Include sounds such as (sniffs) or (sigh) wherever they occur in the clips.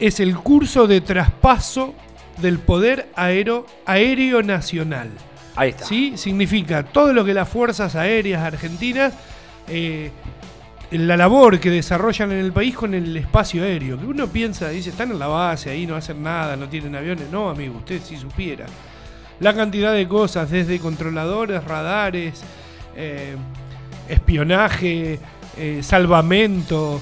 es el curso de traspaso del poder aéreo, aéreo nacional. Ahí está. ¿Sí? Significa todo lo que las fuerzas aéreas argentinas, eh, la labor que desarrollan en el país con el espacio aéreo. Que uno piensa, dice, están en la base, ahí no hacen nada, no tienen aviones. No, amigo, usted si supiera. La cantidad de cosas, desde controladores, radares, eh, espionaje, eh, salvamento,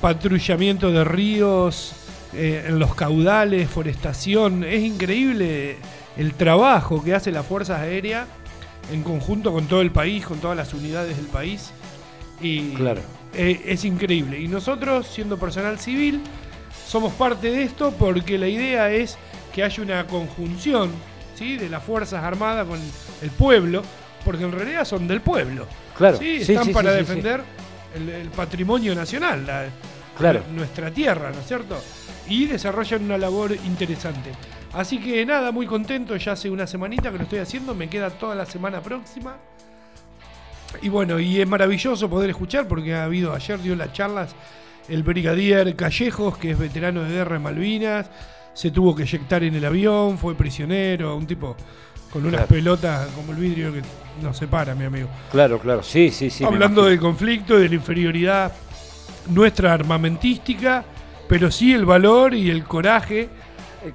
patrullamiento de ríos eh, en los caudales, forestación. Es increíble el trabajo que hace las Fuerzas Aéreas en conjunto con todo el país, con todas las unidades del país. Y Claro. eh, es increíble. Y nosotros, siendo personal civil, somos parte de esto porque la idea es que haya una conjunción ¿sí? de las Fuerzas Armadas con el pueblo, porque en realidad son del pueblo. Claro. Sí, están sí, para defender El, el patrimonio nacional, la- Claro. nuestra tierra, ¿no es cierto? Y desarrollan una labor interesante. Así que nada, muy contento, ya hace una semanita que lo estoy haciendo, me queda toda la semana próxima. Y bueno, y es maravilloso poder escuchar porque ha habido, ayer dio las charlas el brigadier Callejos, que es veterano de guerra en Malvinas, se tuvo que eyectar en el avión, fue prisionero, un tipo con unas Claro. pelotas como el vidrio que nos separa, mi amigo. Claro, claro. Sí, sí, sí. Hablando del conflicto, de la inferioridad nuestra armamentística, pero sí el valor y el coraje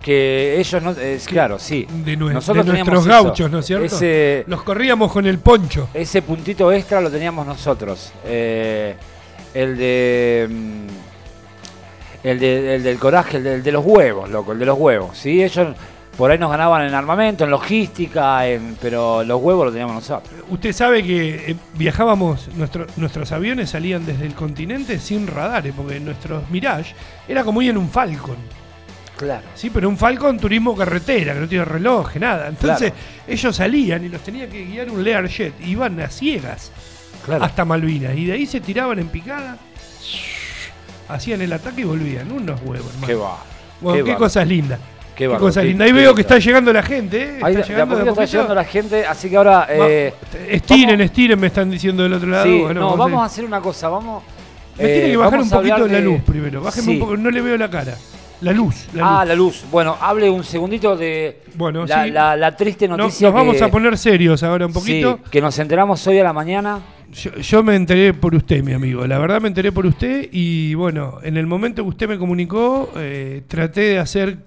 Que ellos no. Es, claro, sí. de, nue- Nosotros de nuestros eso. gauchos, ¿no es cierto? Ese, Los corríamos con el poncho. ese puntito extra lo teníamos nosotros. Eh, el de. mm, El, de, el del coraje, el de, el de los huevos, loco, el de los huevos. ¿sí? Ellos por ahí nos ganaban en armamento, en logística, en, pero los huevos los teníamos nosotros. Usted sabe que eh, viajábamos, nuestro- nuestros aviones salían desde el continente sin radares, porque nuestros Mirage era como ir en un Falcon. Claro. Sí, pero un Falcon turismo carretera, que no tiene reloj, nada. Entonces ellos salían y los tenía que guiar un Learjet, iban a ciegas Claro. hasta Malvinas, y de ahí se tiraban en picada, (sniffs) hacían el ataque y volvían. Unos huevos, hermano. Qué va. Bueno, qué, bárbaro. cosas lindas. Qué Qué, qué- lindas. Ahí veo que está llegando la gente, ¿eh? Ahí está llegando está la gente, así que ahora. eh, Estiren, vamos- estiren, me están diciendo del otro lado. sí, Bueno, no, vamos a hacer una cosa, vamos. Me tiene eh, que bajar un poquito la luz primero. Bájeme Sí. un poco, no le veo la cara. La luz. La ah, la luz. Bueno, hable un segundito de Bueno, la, sí. la- la triste No- noticia. nos vamos que- a poner serios ahora un poquito. Sí, que nos enteramos hoy a la mañana. Yo, yo me enteré por usted, mi amigo. La verdad me enteré por usted y bueno, en el momento que usted me comunicó, eh, traté de hacer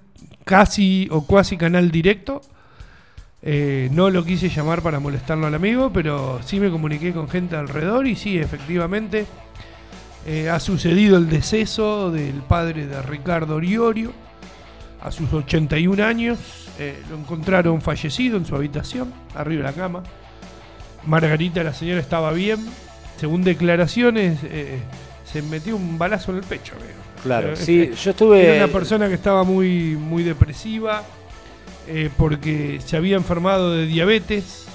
casi o cuasi canal directo. Eh, no lo quise llamar para molestarlo al amigo, pero sí me comuniqué con gente alrededor y sí, efectivamente, eh, ha sucedido el deceso del padre de Ricardo Oriorio a sus 81 años. Eh, lo encontraron fallecido en su habitación, arriba de la cama. Margarita, la señora, estaba bien. Según declaraciones, se metió un balazo en el pecho. amigo. Claro, sí, yo estuve. Era una persona que estaba muy, muy depresiva eh, porque se había enfermado de diabetes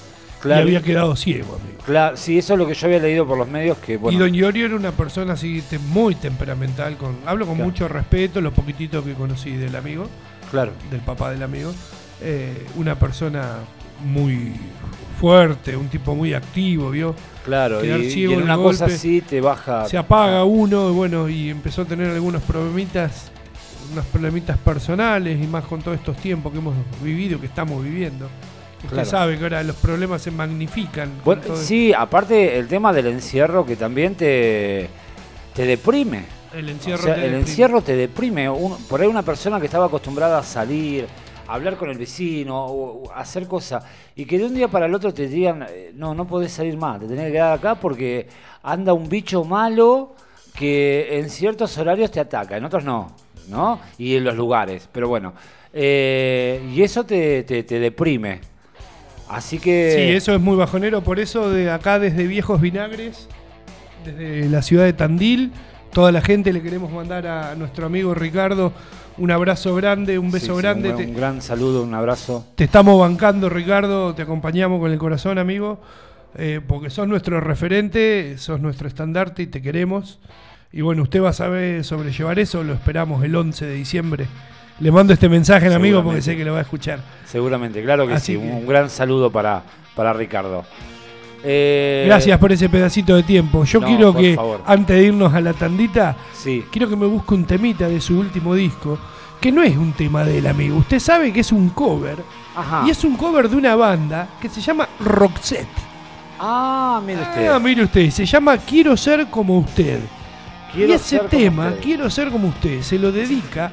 Claro. y había quedado ciego, amigo. Claro, sí, eso es lo que yo había leído por los medios. Que, bueno, Y Don Iorio era una persona así te- muy temperamental. Con, hablo con Claro. mucho respeto, lo poquitito que conocí del amigo, claro. del papá del amigo. eh, una persona muy fuerte, un tipo muy activo, ¿vio? Claro, y, en una cosa así te baja. se apaga uno, y bueno, y empezó a tener algunos problemitas, unos problemitas personales, y más con todos estos tiempos que hemos vivido, que estamos viviendo. Usted Claro. sabe que ahora los problemas se magnifican. Bueno, sí, aparte el tema del encierro que también te, te deprime. el O encierro. sea, te el deprime. encierro te deprime. Un- por ahí una persona que estaba acostumbrada a salir, hablar con el vecino, o, hacer cosas, y que de un día para el otro te digan, eh, no, no podés salir más, te tenés que quedar acá porque anda un bicho malo que en ciertos horarios te ataca, en otros no, ¿no? Y en los lugares, pero bueno. eh, y eso te, te- te deprime. Así que... Sí, eso es muy bajonero. Por eso, de acá, desde Viejos Vinagres, desde la ciudad de Tandil, toda la gente le queremos mandar a nuestro amigo Ricardo un abrazo grande, un beso sí, grande. un, Te- un gran saludo, un abrazo. Te estamos bancando, Ricardo, te acompañamos con el corazón, amigo, eh, porque sos nuestro referente, sos nuestro estandarte y te queremos. Y bueno, usted va a saber sobrellevar eso, lo esperamos el 11 de diciembre. Le mando este mensaje al amigo porque sé que lo va a escuchar. Seguramente, claro que Así sí. que- Un gran saludo para, para Ricardo. Eh, Gracias por ese pedacito de tiempo. Yo No, quiero que, favor. antes de irnos a la tandita, Sí. quiero que me busque un temita de su último disco, que no es un tema del amigo. Usted sabe que es un cover, Ajá. y es un cover de una banda que se llama Roxette. Ah, mire usted. Ah, mire usted, se llama Quiero ser como usted. Quiero y ese tema. Quiero ser como usted, se lo dedica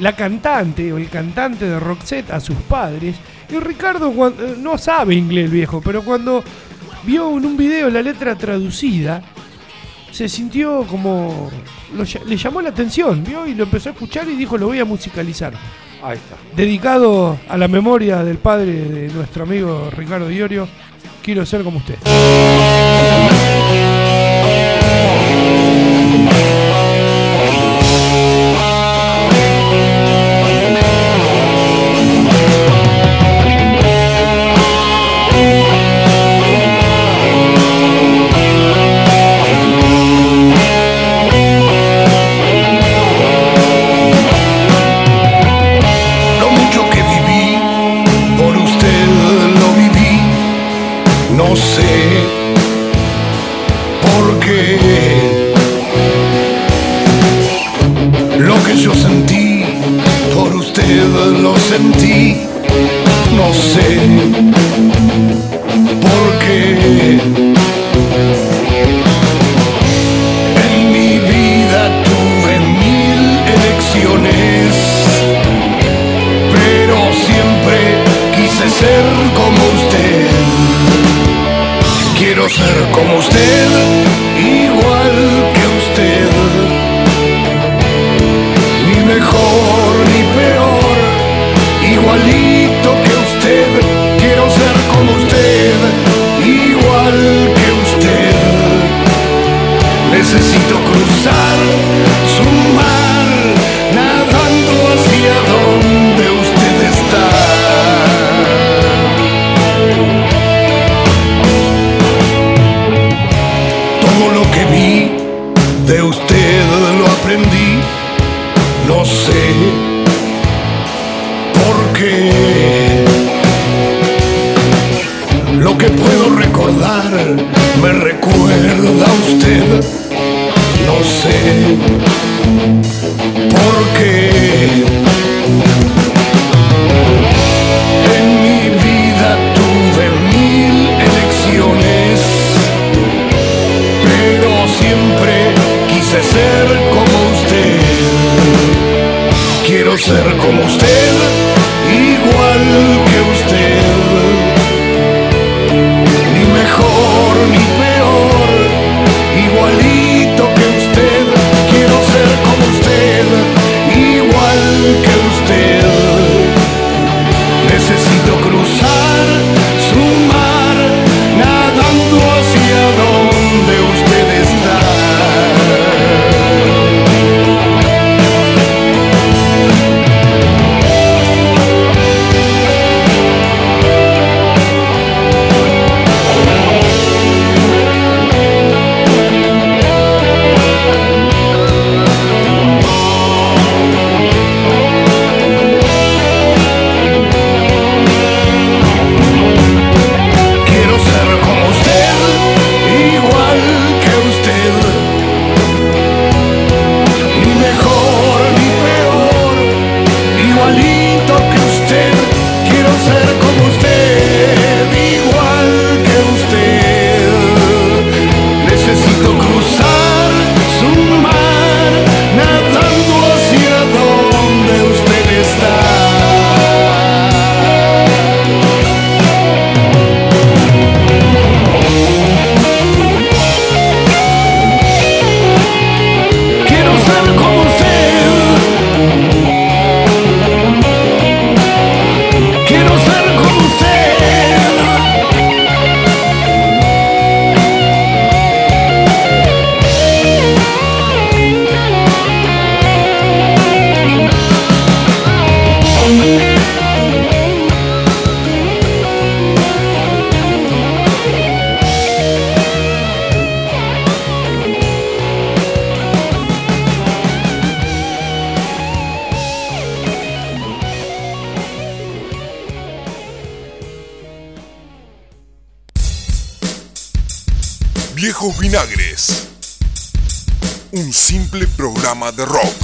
la cantante o el cantante de Roxette a sus padres. Y Ricardo eh, no sabe inglés el viejo, pero cuando vio en un video la letra traducida, se sintió como... lo le llamó la atención, vio y lo empezó a escuchar y dijo lo voy a musicalizar. Ahí está. Dedicado a la memoria del padre de nuestro amigo Ricardo Diorio, quiero ser como usted. Sé por qué. En mi vida tuve mil elecciones pero siempre quise ser como usted. Quiero ser como usted, me recuerda a usted, no sé por qué. En mi vida tuve mil elecciones, pero siempre quise ser como usted. Quiero ser como usted, programa de rock.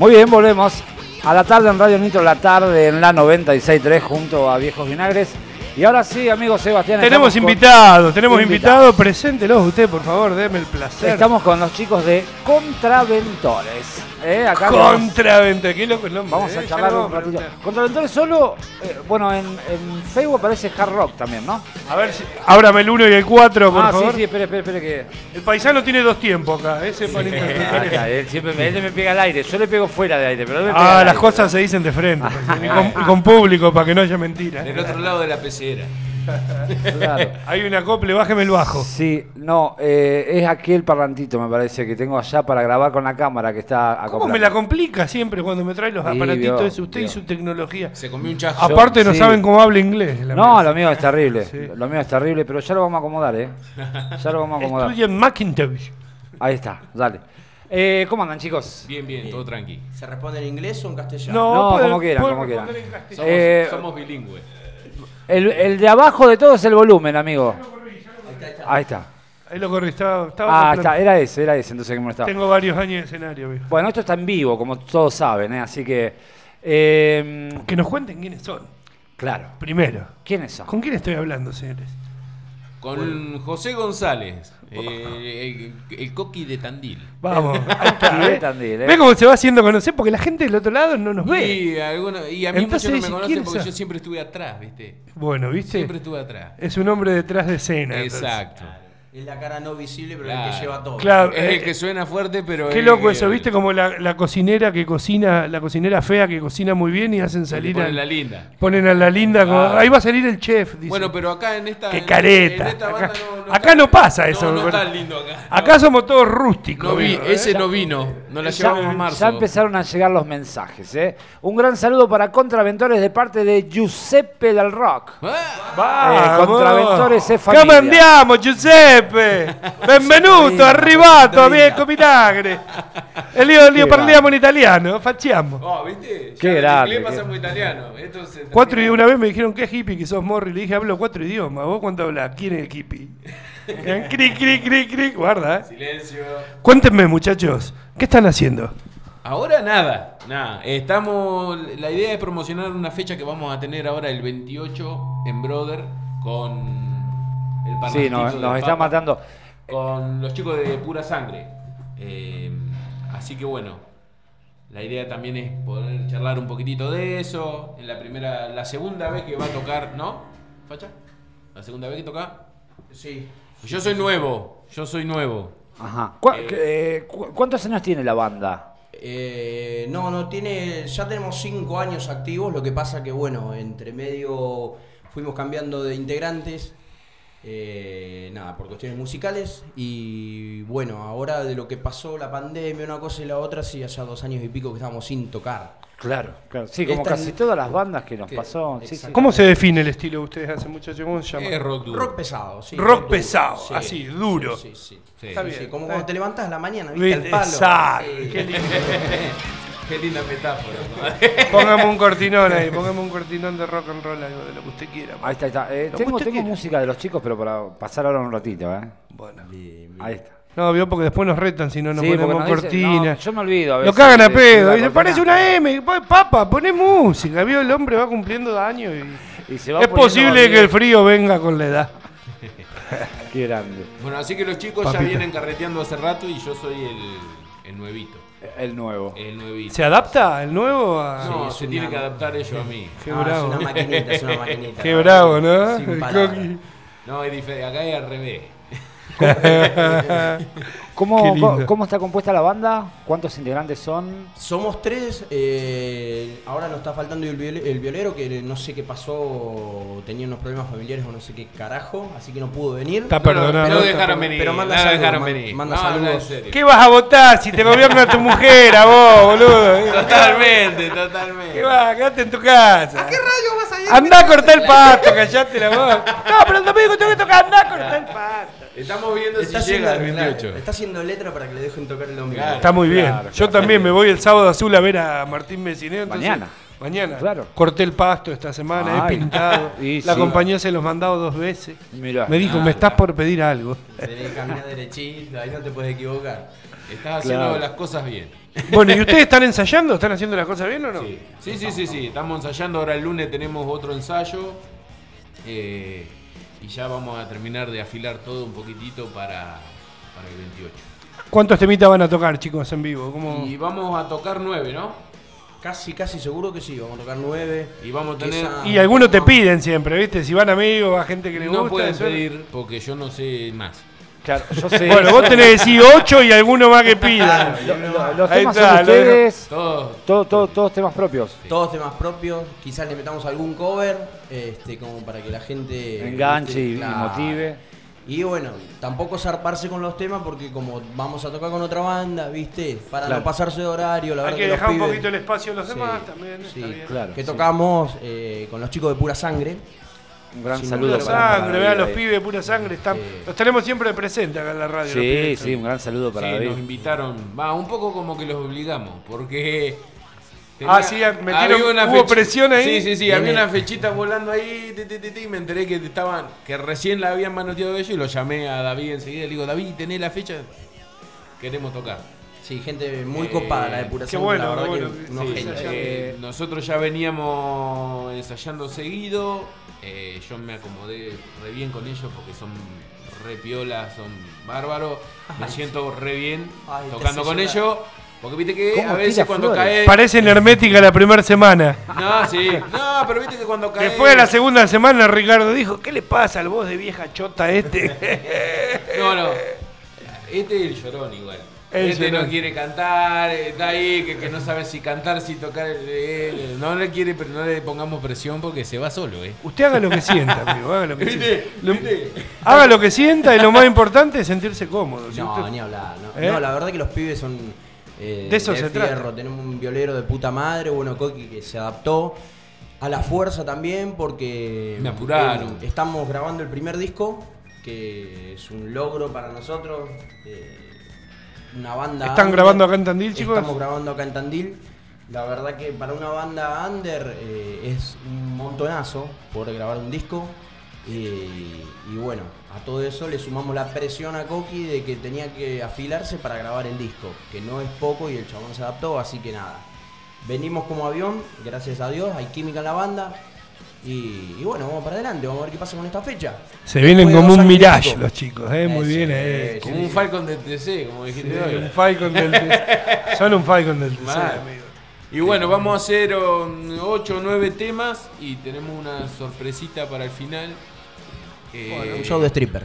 Muy bien, volvemos a la tarde en Radio Nitro, la tarde en la 96.3 junto a Viejos Vinagres. Y ahora sí, amigo Sebastián. Tenemos invitados, tenemos Invitados. invitados. Preséntelos usted, por favor, déme el placer. Estamos con los chicos de Contraventores. ¿Eh? Acá vamos- Contravente, qué loco el nombre. Vamos eh, a ya charlar un preguntar. Contraventores solo, eh, bueno, en, en Facebook aparece Hard Rock también, ¿no? A ver si. Ábrame el 1 y el 4, por ah, favor. sí, sí, espere, espere, espere que. El paisano tiene dos tiempos acá. Ese está, (laughs) él siempre me, él me pega al aire, yo le pego fuera de aire, pero él me pega Ah, al las aire. cosas se dicen de frente. (laughs) y, con, y con público, para que no haya mentira. Del otro lado de la pecera. Claro. Hay un acople, bájeme el bajo. Sí, no, eh, es aquel parlantito, me parece, que tengo allá para grabar con la cámara que está ¿Cómo acoplado. me la complica siempre cuando me trae los Sí, aparatitos vio, ese? Usted y su tecnología. Se comió un chasco. Aparte no sí. saben cómo habla inglés. la No, lo mío es terrible. Sí. Lo mío es terrible, pero ya lo vamos a acomodar, ¿eh? Ya lo vamos a acomodar. Estudia en Macintosh. Ahí está, dale. Eh, ¿Cómo andan, chicos? Bien, bien, todo tranqui. ¿Se responde en inglés o en castellano? No, No, puede- como quieran, como quieran. responder en castellano. Somos, Eh, somos bilingües. El, el de abajo de todo es el volumen, amigo. Ahí está. Ahí lo corrí, estaba, estaba Ah, está, era ese, era ese, entonces que me estaba. Tengo varios años de escenario, viejo. Bueno, esto está en vivo, como todos saben, ¿eh? así que. eh, Que nos cuenten quiénes son. claro. Primero. ¿Quiénes son? ¿Con quién estoy hablando, señores? Con José González, (laughs) eh, el, el coqui de Tandil. Vamos, (laughs) ahí está. ¿eh? Tandil, ¿eh? ¿Ve cómo se va haciendo conocer? Porque la gente del otro lado no nos ve. Y, alguno- y a mí Entonces muchos no me conocen ¿quién porque yo siempre estuve atrás, ¿viste? Bueno, ¿viste? Siempre estuve atrás. Es un hombre detrás de escena. entonces. Es la cara no visible, pero el que lleva todo. Claro, Es eh, el que suena fuerte, pero. Qué es loco el- eso, ¿viste? Como la, la cocinera que cocina, la cocinera fea que cocina muy bien y hacen salir pone a la linda. Ponen a la linda como, Ah. ahí va a salir el chef, dice. Bueno, pero acá en esta. Qué en- careta. en esta Acá- banda no, acá no pasa eso, No, no bueno. está lindo acá. Acá somos todos rústicos. No vi, ¿eh? ese no vino. Nos la llevamos a Ya, marzo. ya empezaron a llegar los mensajes. ¿eh? Un gran saludo para Contraventores de parte de Giuseppe del Rock. Ah, Vamos. Eh, Contraventores es familia. Come andiamo, Giuseppe? Benvenuto, arrivato, amico vinagre. E io, io parliamo in italiano, facciamo. Oh, ¿viste? Qué Ya grande, qué- pasamos italiano. Cuatro una vez me dijeron que hippie que sos morri. Le dije, hablo cuatro idiomas. ¿Vos cuánto hablas? ¿Quién es el hippie? (laughs) cric, cric, cric, cric. Guarda, eh. Silencio. Cuéntenme, muchachos, ¿qué están haciendo? Ahora nada, nada. Estamos. La idea es promocionar una fecha que vamos a tener ahora el 28 en Brother con el Sí, nos, nos está Papa, matando. Con los chicos de pura sangre. Eh, así que bueno. La idea también es poder charlar un poquitito de eso. En la primera, la segunda vez que va a tocar, ¿no? ¿Facha? ¿La segunda vez que toca? Sí. Yo soy nuevo, yo soy nuevo. Ajá. ¿Cu- Eh, eh, cu- ¿Cuántos años tiene la banda? Eh, no, no tiene. Ya tenemos cinco años activos. Lo que pasa que, bueno, entre medio fuimos cambiando de integrantes. Eh, nada, por cuestiones musicales. Y bueno, ahora de lo que pasó la pandemia, una cosa y la otra, sí, ya dos años y pico que estábamos sin tocar. Claro, claro. Sí, como Esta- casi todas las bandas que nos que- pasó. Sí, sí. exacto. ¿Cómo se define el estilo de ustedes hace muchachos? ¿Cómo se llama? Es rock duro. Rock pesado, sí. Rock duro, pesado, así, duro. Sí, sí, sí. Sí. Está Sí, bien. sí, como cuando te bien. levantas a la mañana, ¿viste? El palo. exacto, qué lindo. (laughs) Qué linda metáfora. ¿no? (laughs) Póngame un cortinón ahí, póngame un cortinón de rock and roll, algo de lo que usted quiera. Ahí está, ahí está. Eh, Lo tengo quiera. música de los chicos, pero para pasar ahora un ratito, ¿eh? Bueno. Ahí está. No, vio porque después nos retan si no nos Sí, ponemos nos dicen- cortina. no, yo me olvido a Lo veces cagan a pedo. Dice, cortina. parece una M. pues, Papa, poné música. Vio, el hombre va cumpliendo años y... Y se va Es posible que el frío venga con la edad. (laughs) Qué grande. Bueno, así que los chicos ya vienen carreteando hace rato y yo soy el, el nuevito. El nuevo. El nuevito. ¿Se adapta el nuevo a...? no, es se una- tiene que adaptar ellos a mí. Qué Ah, bravo. Es una maquinita, es una maquinita. (laughs) Qué bravo, ¿no? Sin. (laughs) No, es diferente. Acá es al revés. (laughs) ¿Cómo, ¿Cómo está compuesta la banda? ¿Cuántos integrantes son? Somos tres, eh, ahora nos está faltando el, viol- el violero que no sé qué pasó, tenía unos problemas familiares o no sé qué carajo, así que no pudo venir. Está No, perdonado. no, no, dejaron venir. pero manda no saludos, dejaron man- venir. manda no, saludos. ¿Qué vas a votar si te gobierna tu mujer a vos, boludo? (laughs) Totalmente, totalmente. ¿Qué vas? Quédate en tu casa. ¿A qué radio vas a ir? Andá a cortar el pasto, callate la boca. No, pero el domingo tengo que tocar, andá a cortar el pasto. Estamos viendo Está si llega haciendo, el 28. está haciendo letra para que le dejen tocar el domingo. Claro. Está muy bien. Claro, Yo también me voy el sábado azul a ver a Martín entonces- Mañana. Mañana. Claro. Corté el pasto esta semana, he pintado. (laughs) Y la sí. compañía se los mandado dos veces. Mirá. Me dijo, Ah, me estás por pedir algo. Tenés que caminar derechito, ahí no te puedes equivocar. Estás haciendo las cosas bien. (laughs) Bueno, ¿y ustedes están ensayando? ¿Están haciendo las cosas bien o no? Sí, sí, sí, sí, sí. Estamos ensayando. Ahora el lunes tenemos otro ensayo. eh, y ya vamos a terminar de afilar todo un poquitito para, para el 28. ¿Cuántos temitas van a tocar, chicos, en vivo? ¿Cómo? Y vamos a tocar nueve, ¿no? Casi, casi seguro que sí, vamos a tocar nueve. Y vamos a tener. Esa- Y algunos te piden siempre, ¿viste? Si van amigos, va gente que le no gusta. pueden eso- pedir porque yo no sé más. Claro, yo (laughs) sé. Bueno, vos tenés que decir ocho y alguno más que. Lo- lo- los Ahí temas está, son lo de ustedes. Todos. Todo, todo- todos temas propios. Todos temas propios, quizás le metamos algún cover, este, como para que la gente Enganche y- y Claro. motive. Y bueno, tampoco zarparse con los temas porque como vamos a tocar con otra banda, ¿viste? Para Claro. no pasarse de horario, la Hay verdad que los dejar un pibes- poquito el espacio a los Sí, demás también. sí, está bien. claro. que sí. tocamos eh, con los chicos de Pura Sangre. Un gran saludo Pura para, sangre, vean David los pibes, pura sangre. Están, Sí. Los tenemos siempre presentes acá en la radio. Sí, pibes. sí, un gran saludo para Sí, David. nos invitaron. Va, un poco como que los obligamos. Porque. Ah, sí, metieron- había hubo presión ahí. Sí, sí, sí. Había una fechita volando ahí. ti, ti, ti, ti, me enteré que estaban. Que recién la habían manoteado ellos. Y lo llamé a David enseguida. Le digo, David, ¿tenés la fecha? Queremos tocar. Sí, gente muy Eh, copada la de Pura qué Sangre, bueno, la verdad qué que bueno. sí, Eh, nosotros ya veníamos ensayando seguido. Eh, yo me acomodé re bien con ellos porque son re piolas, son bárbaros. Me siento re bien Ay, tocando con llorar. ellos. Porque viste que ¿Cómo a veces cuando flores? cae. Parecen hermética la primera semana. No, sí. No, pero viste que cuando cae. Después de la segunda semana, Ricardo dijo: ¿Qué le pasa al voz de vieja chota este? (laughs) No, no. Este es el llorón igual. Este no quiere cantar, está ahí, que, que no sabe si cantar, si tocar. eh, no le quiere, pero no le pongamos presión porque se va solo, ¿eh? Usted haga lo que sienta, amigo. Haga lo que sienta. ¿Viste? Lo- ¿Viste? haga lo que sienta y lo más importante es sentirse cómodo. No, usted- ni hablar. No, ¿Eh? No, la verdad que los pibes son eh, De eso se fierro. trata. Tenemos un violero de puta madre, bueno, Coqui que se adaptó a la fuerza también porque Me apuraron. estamos grabando el primer disco, que es un logro para nosotros. eh, una banda. ¿Están under. grabando acá en Tandil, chicos? Estamos grabando acá en Tandil. La verdad que para una banda under eh, es un montonazo poder grabar un disco. Y, y bueno, a todo eso le sumamos la presión a Coqui de que tenía que afilarse para grabar el disco, que no es poco y el chabón se adaptó, así que nada. Venimos como avión, gracias a Dios, hay química en la banda. Y, y bueno, vamos para adelante, vamos a ver qué pasa con esta fecha. Se vienen Después como un mirage los chicos, ¿eh? Muy bien, ¿eh? sí, Como sí, un. Falcon del TC, como dijiste Sí, hoy. un Falcon del TC. Son un Falcon del TC, Mal. amigo. Y bueno, vamos a hacer 8 o 9 temas y tenemos una sorpresita para el final. Eh, Un show de stripper.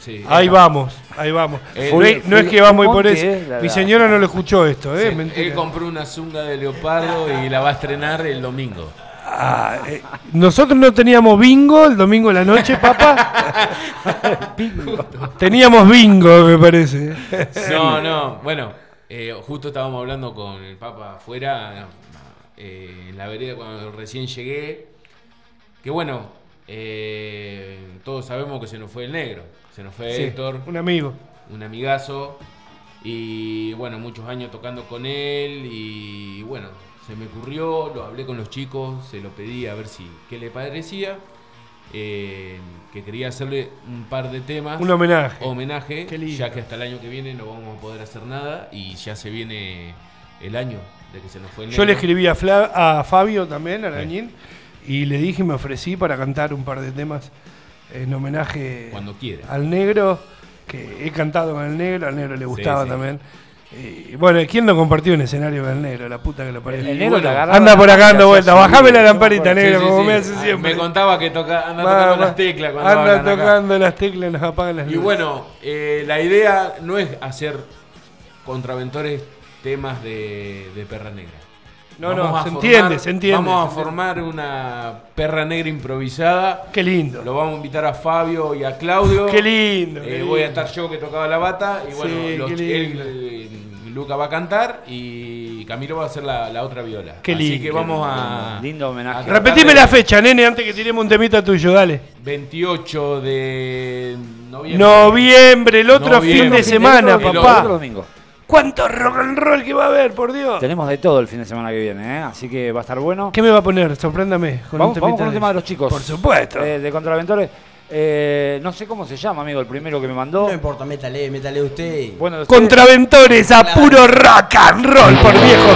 sí. Ahí vamos, ahí vamos. Eh, no, es, no es que vamos y por eso. Eh, Mi señora no lo escuchó esto, ¿eh? Sí, Mentira. él compró una zunga de leopardo y la va a estrenar el domingo. Ah, eh, nosotros no teníamos bingo el domingo de la noche, papá. (laughs) Teníamos bingo, me parece. No, no, bueno, eh, justo estábamos hablando con el Papa afuera, eh, en la vereda cuando recién llegué, que bueno, eh, todos sabemos que se nos fue el negro, se nos fue Sí, Héctor, un amigo. un amigazo, y bueno, muchos años tocando con él, y bueno, se me ocurrió, lo hablé con los chicos, se lo pedí a ver si qué le parecía, eh, que quería hacerle un par de temas Un homenaje. homenaje, ya que hasta el año que viene no vamos a poder hacer nada y ya se viene el año de que se nos fue el Yo le escribí a, Fla- a Fabio también, a Arañín, y le dije, me ofrecí para cantar un par de temas en homenaje Cuando quiera. al negro, que he cantado con el negro, al negro le gustaba sí. también. Y, bueno, ¿quién no compartió un escenario con el negro? La puta que lo parió. El Y negro bueno, te agarraba Anda por acá y dando te vuelta. hacía Bajame la lamparita, me negro, Sí, como sí, me sí. hace siempre. Me contaba que toca, anda Va, tocando va. las teclas cuando Anda acá. tocando las teclas y nos apagan las Y luces. bueno, eh, la idea no es hacer contraventores temas de, de perra negra. No, no, Vamos a se formar- entiende, se entiende. Vamos a formar una perra negra improvisada. Qué lindo. Lo vamos a invitar a Fabio y a Claudio. Qué lindo. Eh, qué voy a estar yo que tocaba la bata. Y bueno, Sí, los- él, Luca va a cantar y Camilo va a hacer la, la otra viola. Qué Así lindo, que qué vamos a. Lindo homenaje. a Repetime de- la fecha, nene, antes que tiremos un temita tuyo, dale. 28 de noviembre. Noviembre, el otro Noviembre. fin de semana, El otro- el papá. otro domingo. ¿Cuánto rock and roll que va a haber, por Dios? Tenemos de todo el fin de semana que viene, ¿eh? así que va a estar bueno. ¿Qué me va a poner? Sorpréndame. Con Vamos, un vamos con un tema de los chicos. Por supuesto. Eh, de Contraventores. Eh, no sé cómo se llama, amigo, el primero que me mandó. No importa, métale, métale usted. Bueno, ustedes- Contraventores a puro rock and roll por viejo.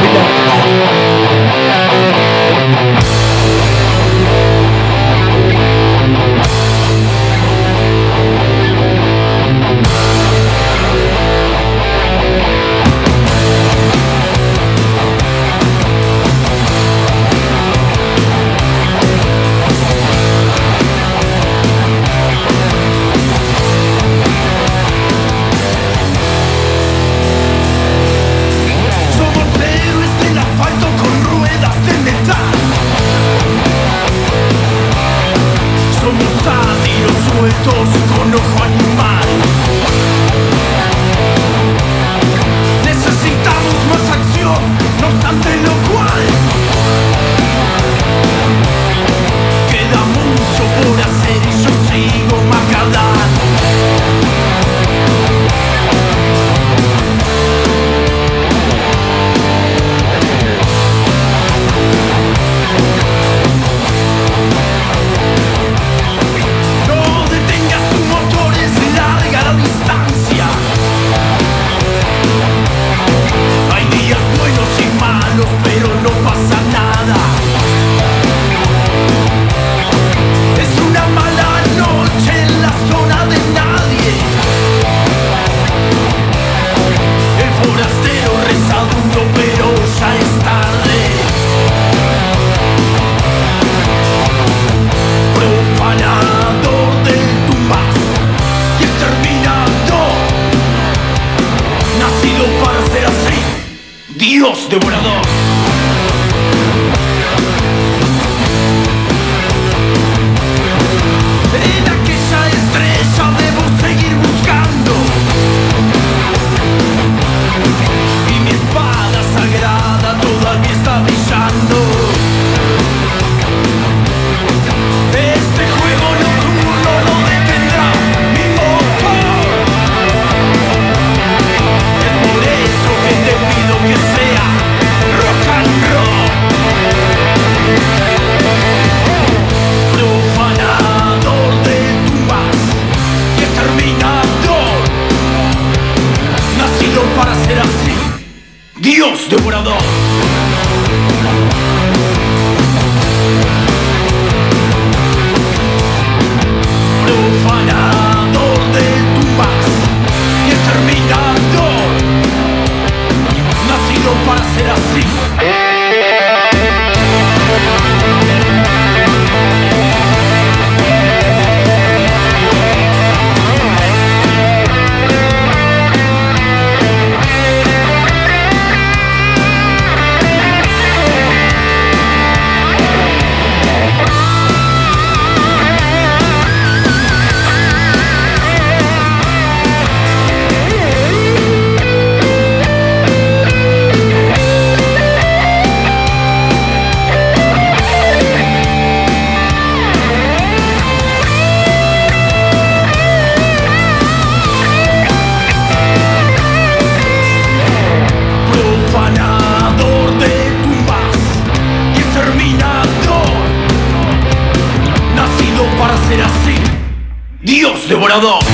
Dios devorador. Dios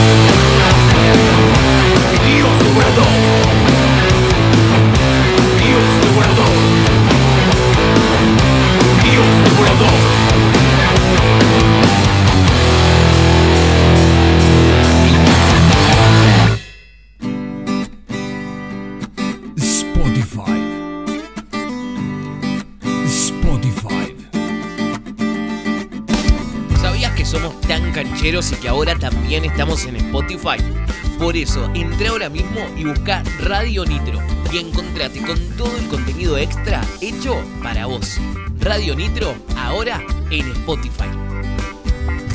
Eso, entra ahora mismo y busca Radio Nitro y encontrate con todo el contenido extra hecho para vos. Radio Nitro, ahora en Spotify.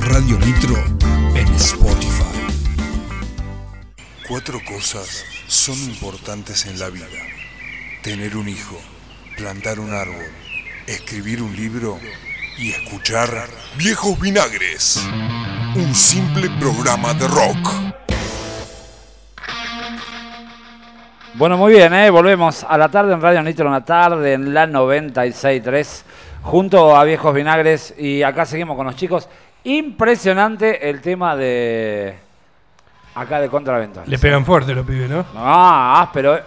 Radio Nitro en Spotify. Cuatro cosas son importantes en la vida. Tener un hijo, plantar un árbol, escribir un libro y escuchar Viejos Vinagres. Un simple programa de rock. Bueno, muy bien, ¿eh? volvemos a la tarde en Radio Nitro, en la tarde en la 96.3, junto a Viejos Vinagres. Y acá seguimos con los chicos. Impresionante el tema de. Acá de Contraventas. Le pegan fuerte los pibes, ¿no? Ah, pero. ¿Eh?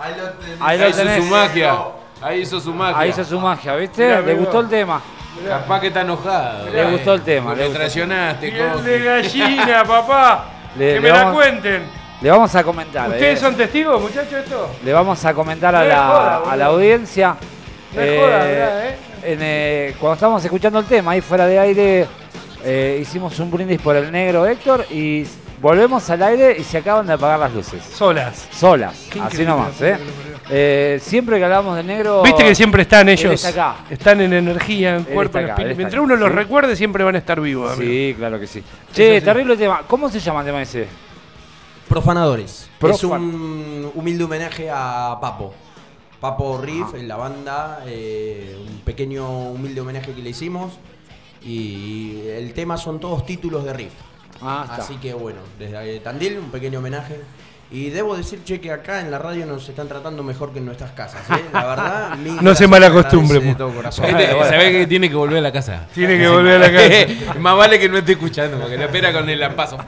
Ahí Ahí lo hizo tenés. su magia. Ahí hizo su magia. Ahí hizo su magia, ¿viste? Mirá, Le gustó el tema. Capaz que está enojado. Le gustó el tema, le traicionaste, Piel de gallina, papá. Le- que le me la cuenten. Le vamos a comentar. ¿Ustedes eh. son testigos, muchachos, esto? Le vamos a comentar a No la, joda, a la audiencia. No joda, mirá, eh. en, eh, cuando estábamos escuchando el tema, ahí fuera de aire, hicimos un brindis por el negro Héctor y volvemos al aire y se acaban de apagar las luces. Solas. Solas, así nomás. ¿eh? Eh, siempre que hablamos del negro. Viste que siempre están ellos. está acá. Están en energía, en Él cuerpo, en espíritu. Mientras acá, uno los ¿sí? recuerde, siempre van a estar vivos. amigo. Sí, claro que sí. Che, terrible tema. ¿Cómo se llama el tema ese? Profanadores. Profan- Es un humilde homenaje a Papo. Papo Riff en la banda, eh, un pequeño humilde homenaje que le hicimos. Y el tema son todos títulos de Riff. Ah, está. Así que bueno, desde Tandil, un pequeño homenaje. Y debo decir, che, que acá en la radio nos están tratando mejor que en nuestras casas. ¿eh? La verdad, (laughs) No se malacostumbre, agradece de todo corazón. Este, ¿Sabés que tiene que volver a la casa? Tiene que volver a la casa. (laughs) Más vale que no esté escuchando, porque le espera con el lampazo. (laughs)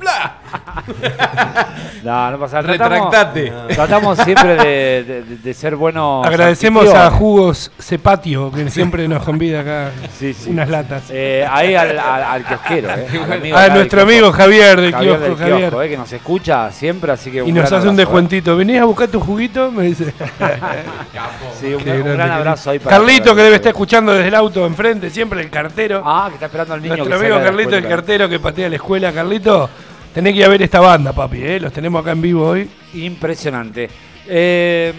No, no pasa nada. Retractate. Tratamos siempre de, de- ser buenos. Agradecemos a. Jugos Cepatio, que siempre nos convida acá Sí, sí. unas latas. Eh, ahí al, al, al kiosquero, eh. al amigo A del nuestro kiosco. amigo Javier del Javier kiosco, del Javier. kiosco, eh, que nos escucha siempre, así que Y un nos hace un descuentito. ¿Venís a buscar tu juguito? Me dice. eh. (laughs) Sí, un, gran abrazo ahí para Carlito, que debe estar escuchando desde el auto enfrente, siempre el cartero. Ah, que está esperando al niño Nuestro que amigo Carlito, el cartero que patea la escuela. Carlito, tenés que ir a ver esta banda, papi. ¿eh? Los tenemos acá en vivo hoy. Impresionante. Eh,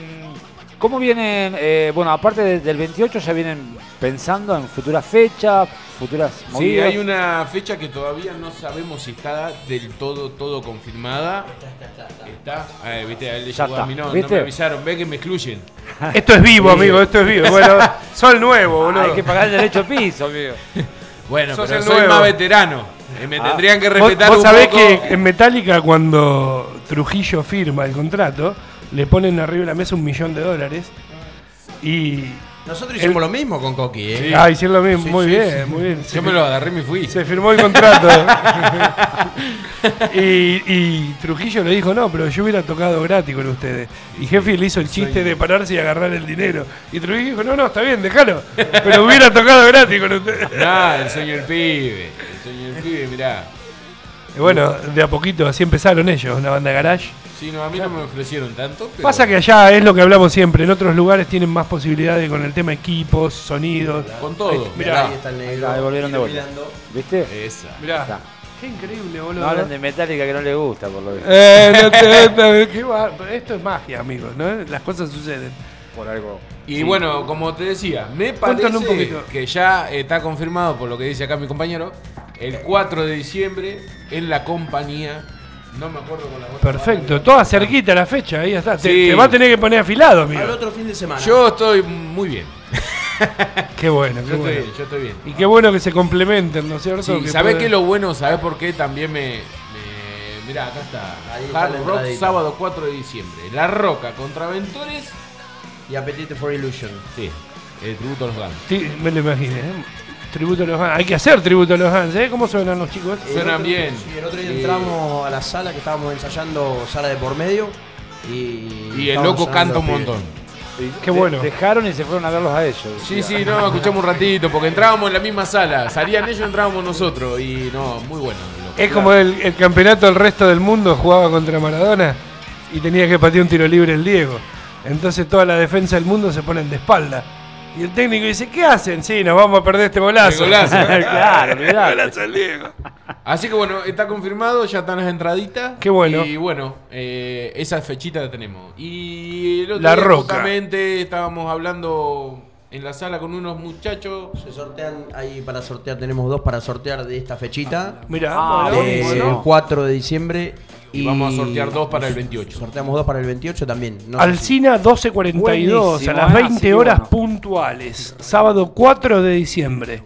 ¿Cómo vienen? eh, bueno, aparte de- del 28, ya vienen pensando en futuras fechas, futuras Sí, movidas? hay una fecha que todavía no sabemos si está del todo todo confirmada. Está. Ah, viste, a él le Ya llegó está, a mí, no, no ¿viste? me avisaron, ve que me excluyen. (laughs) Esto es vivo, Sí. amigo, esto es vivo. Bueno, (laughs) sol nuevo, boludo. Hay que pagar el derecho piso, amigo. (laughs) Bueno, Sos pero el soy nuevo. más veterano. Eh, me Ah. tendrían que Vos, respetar vos un sabés poco. que en Metallica cuando Trujillo firma el contrato, le ponen arriba de la mesa un millón de dólares y... Nosotros hicimos El- lo mismo con Coqui, ¿eh? Sí. Ah, hicieron lo mismo, Sí, muy sí, bien, muy bien. Yo me lo agarré y me fui. Se firmó el contrato. (laughs) y, y Trujillo le dijo, no, pero yo hubiera tocado gratis con ustedes. Y Jefe le hizo el chiste de pararse y agarrar el dinero. Y Trujillo dijo, no, no, está bien, déjalo. Pero hubiera tocado gratis con ustedes. (laughs) Ah, el sueño del pibe. El sueño del pibe, mirá. Y bueno, de a poquito así empezaron ellos, una banda garage. Sí, no, a mí no me ofrecieron tanto. Pero... Pasa que allá es lo que hablamos siempre, en otros lugares tienen más posibilidades con el tema equipos, sonidos. Con todo. Mirá. Ahí está el negro. Ahí volvieron de vuelta. ¿Viste? Esa. Mirá, Está. qué increíble, boludo. No hablan de Metallica que no le gusta, por lo visto. Eh, no te- qué esto es magia, amigos, ¿no? Las cosas suceden. Por algo. Y bueno, como te decía, me parece Cuéntanos un poquito. que ya está confirmado por lo que dice acá mi compañero, el 4 de diciembre en la compañía, no me acuerdo con la otra Perfecto, toda cerquita la fecha, ahí está. Te, Sí. te va a tener que poner afilado, amigo. Al otro fin de semana. Yo estoy muy bien. (laughs) Qué bueno, qué Yo estoy bueno. bien, yo estoy bien. Y qué bueno que se complementen, ¿no es cierto? Sí, Que ¿sabés puedan- qué es lo bueno? ¿Sabés por qué también me... me- Mirá, acá está. Hard la Rock, entradita. sábado 4 de diciembre. La Roca contra Ventores. Y Appetite for Illusion. Sí, el tributo a los Guns. Sí, me lo imaginé. ¿eh? Tributo a los Hans. Hay que hacer tributo a los Hans, ¿eh? ¿Cómo suenan los chicos? El Suenan otro- bien. Sí, el otro día entramos a la sala que estábamos ensayando, sala de por medio. Y, Y el estábamos loco sonando canta un los pibes. montón. Qué bueno. Dejaron y se fueron a verlos a ellos. Sí, sí, no, escuchamos un ratito, porque entrábamos en la misma sala. Salían ellos, entrábamos nosotros. Y no, muy bueno. loco. Es como el, el campeonato del resto del mundo jugaba contra Maradona y tenía que patear un tiro libre el Diego. Entonces toda la defensa del mundo se ponen de espalda. Y el técnico dice, ¿qué hacen? Sí, nos vamos a perder este golazo. El golazo. (laughs) Claro, olvidate. Golazo del Diego. Así que bueno, está confirmado, ya están las entraditas. Qué bueno. Y bueno, eh, esa fechita la tenemos. Y el otro La día Roca. justamente estábamos hablando en la sala con unos muchachos. Se sortean, ahí para sortear, tenemos dos para sortear de esta fechita. Mirá, Ah, bueno. El 4 de diciembre. Y vamos a sortear dos para el 28. Sorteamos dos para el 28 también. No Alcina 1242, Buenísimo, a las ah, 20 sí, horas bueno. puntuales. Sábado 4 de diciembre.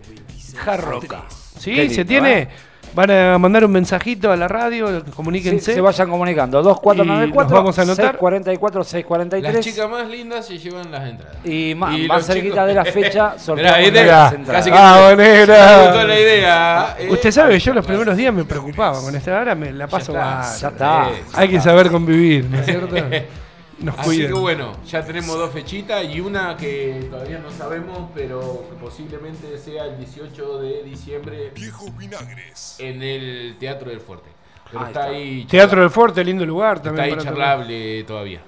Jarroca. ¿Sí? Lindo, ¿Se tiene? ¿eh? Van a mandar un mensajito a la radio, Sí, comuníquense. se vayan comunicando. Y 2494 nos vamos a anotar. 644 Las 643 chicas más lindas se llevan las entradas. y más, Y más los cerquita chicos- de la fecha (laughs) sorteamos las casi entradas. que- Ah, Me bonera. gustó la idea. eh. Usted sabe que yo los primeros días me preocupaba con esta hora, me la paso está, mal. Ya está. Eh, Hay que saber convivir, ¿no es cierto? (laughs) Nos Así cuiden. que bueno, ya tenemos dos fechitas y una que todavía no sabemos, pero que posiblemente sea el 18 de diciembre Viejos vinagres. en el Teatro del Fuerte. Pero Ahí está, está. ahí Teatro del Fuerte, lindo lugar está también. ahí para tocar. charlable todavía.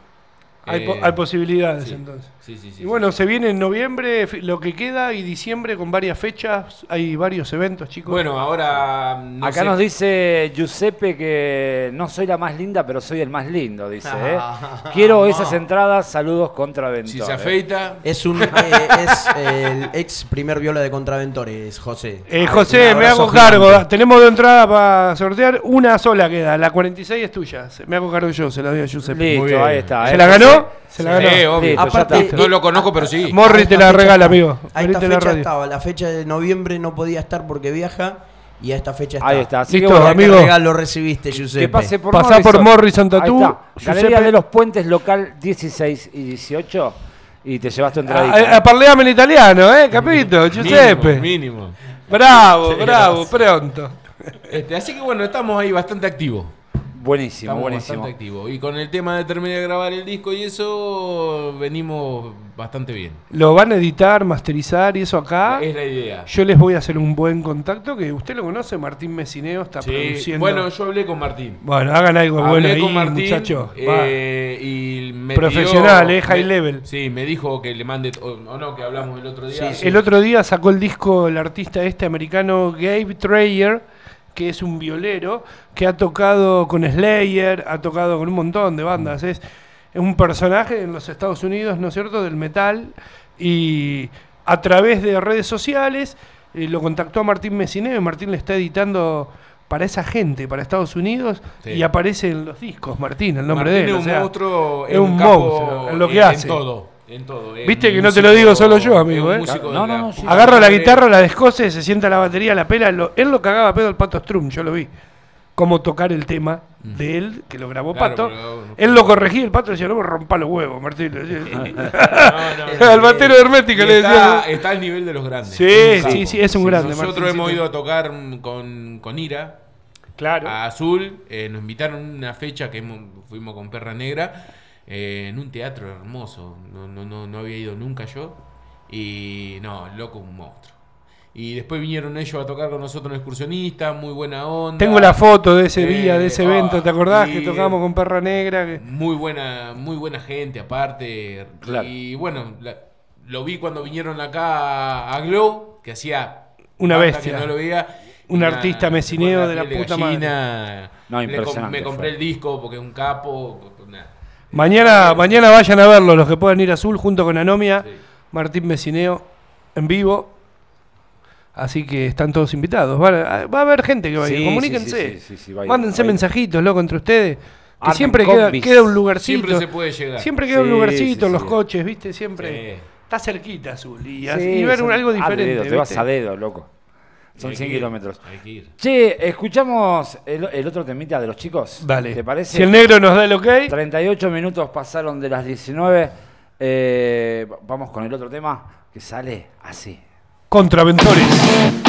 Hay, po- Eh, hay posibilidades sí, entonces. Sí, sí, sí. Y bueno, sí. se viene en noviembre lo que queda y diciembre con varias fechas. Hay varios eventos, chicos. Bueno, ahora. no Acá sé- nos dice Giuseppe que no soy la más linda, pero soy el más lindo, dice. ¿eh? (laughs) Quiero esas entradas, saludos contra Ventor. Si se ¿eh? afeita. Es un (laughs) eh, es el ex primer viola de Contraventores, José. Eh, Un José, me hago cargo. gigante. Tenemos dos entradas para sortear. Una sola queda. La 46 es tuya. Me hago cargo yo, se la doy a Giuseppe. Muy Listo, bien. ahí está. ¿Se la José? Ganó? Se la Sí, ganó. obvio. Listo, ya Aparte, está. No lo conozco, pero sí. Morri te la fecha- regala, amigo. A esta fecha radio. estaba, la fecha de noviembre no podía estar porque viaja y a esta fecha está. Ahí está. Así Listo, que bueno, amigo. ¿Qué regalo recibiste, Giuseppe? que pase por Pasá por Morrison. Morrison Ahí Tattoo, está. Galería Giuseppe. de los Puentes, local 16 y 18. Y te llevas tu A, entradita. a, parleame en italiano, ¿eh? Capito, Giuseppe. Mínimo. mínimo. Bravo, bravo, pronto. Este, así que bueno, estamos ahí bastante activos. Buenísimo, Estamos buenísimo. bastante. Y con el tema de terminar de grabar el disco y eso, venimos bastante bien. Lo van a editar, masterizar y eso acá. Es la idea. Yo les voy a hacer un buen contacto, que usted lo conoce, Martín Mesineo está Sí, produciendo. Bueno, yo hablé con Martín. Bueno, hagan algo Hablé bueno ahí, con Martín, muchachos. eh, y me Profesional, pidió- eh, high me- level. Sí, me dijo que le mande, o, o no, que hablamos el otro día. El otro día sacó el disco el artista este americano Gabe Treyer, que es un violero, que ha tocado con Slayer, ha tocado con un montón de bandas. Es, es un personaje en los Estados Unidos, ¿no es cierto?, del metal. Y a través de redes sociales eh, lo contactó a Martín Mesineo y Martín le está editando para esa gente, para Estados Unidos, Sí. y aparece en los discos, Martín, el nombre Martín de él. es o un sea, monstruo, es un capo monstruo en lo que en- hace. Todo, en todo. es Viste un que no te lo digo solo yo, amigo, eh. No, no, no, sí. Agarra la guitarra, la descose, se sienta la batería, la pela. Lo, él lo cagaba pedo el Pato Strum, yo lo vi. Cómo tocar el tema de él, que lo grabó Claro, Pato. pero no- él lo corregía, el Pato decía, no me rompa los huevos, Martín. (laughs) (laughs) Al batero de Hermética Y le está, decía. está al nivel de los grandes. Sí, sí, sí, es un grande, Nosotros hemos ido a tocar mm, con, con Ira Claro. a Azul. eh, nos invitaron una fecha que fuimos con Perra Negra eh, en un teatro hermoso. No, no, no, no había ido nunca yo. Y no, loco, un monstruo. Y después vinieron ellos a tocar con nosotros un excursionista, muy buena onda. Tengo la foto de ese Eh, día, de ese ah, evento, ¿te acordás? Que tocamos con Perra Negra. que- Muy buena, muy buena gente aparte. Claro. Y bueno, la- lo vi cuando vinieron acá a Glow, que hacía Una bestia. que no lo veía. Un artista me pone de la puta gallina. No, Le com- impresionante me compré fue. el disco porque es un capo. nada. Mañana, mañana vayan a verlo, los que puedan ir a Azul junto con Anomia, Sí. Martín Mesineo en vivo. Así que están todos invitados. Va a, va a haber gente que va a ir. Sí, Comuníquense. sí, sí, sí, sí, va a ir, Mándense mensajitos, loco, entre ustedes. Que siempre queda, un lugarcito. Siempre se puede llegar. Siempre queda un lugarcito sí, en los sí. coches, ¿viste? Siempre. Sí. Está cerquita Azul. Y, y ver algo a diferente. dedo, te vas a dedo, loco. Son Hay 100 que ir, kilómetros. Hay que ir. Che, escuchamos el, el otro temita de los chicos. Dale. ¿Te parece? Si el negro nos da el ok. 38 minutos pasaron de las 19. Eh, vamos con el otro tema que sale así. Contraventores.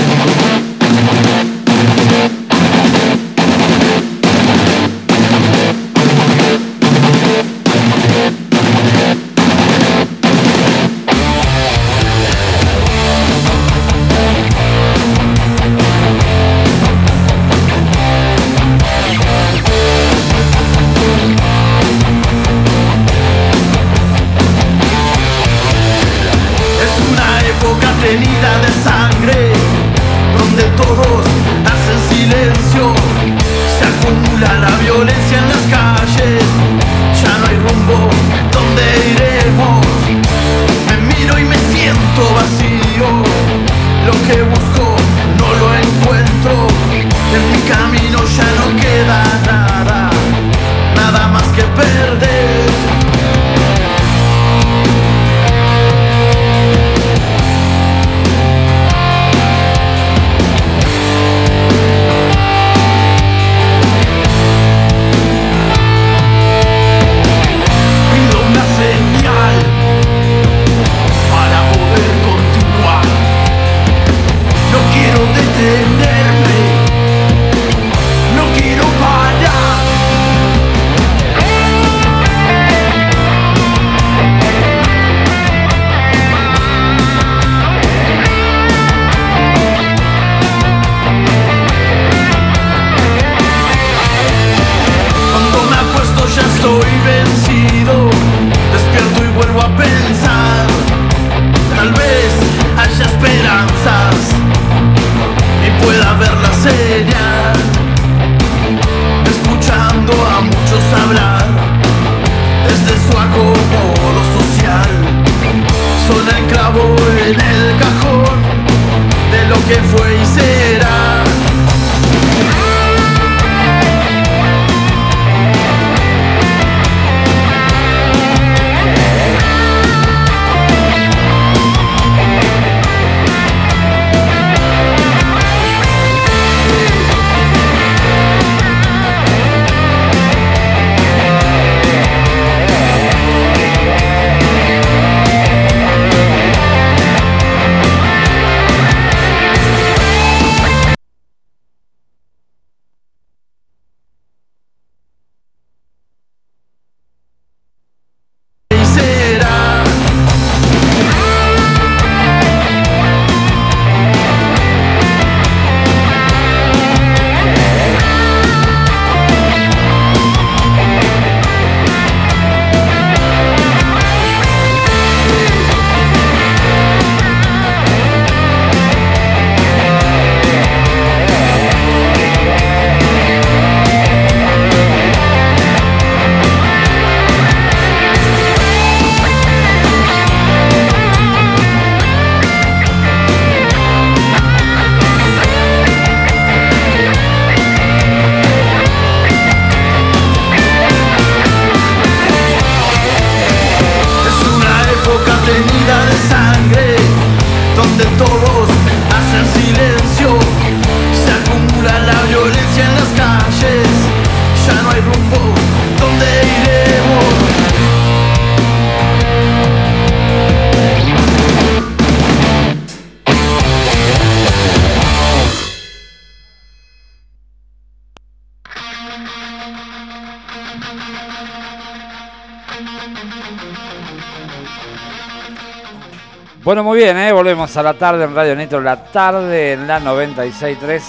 Bueno, muy bien, ¿eh? volvemos a la tarde en Radio Nitro, la tarde en la 96.3,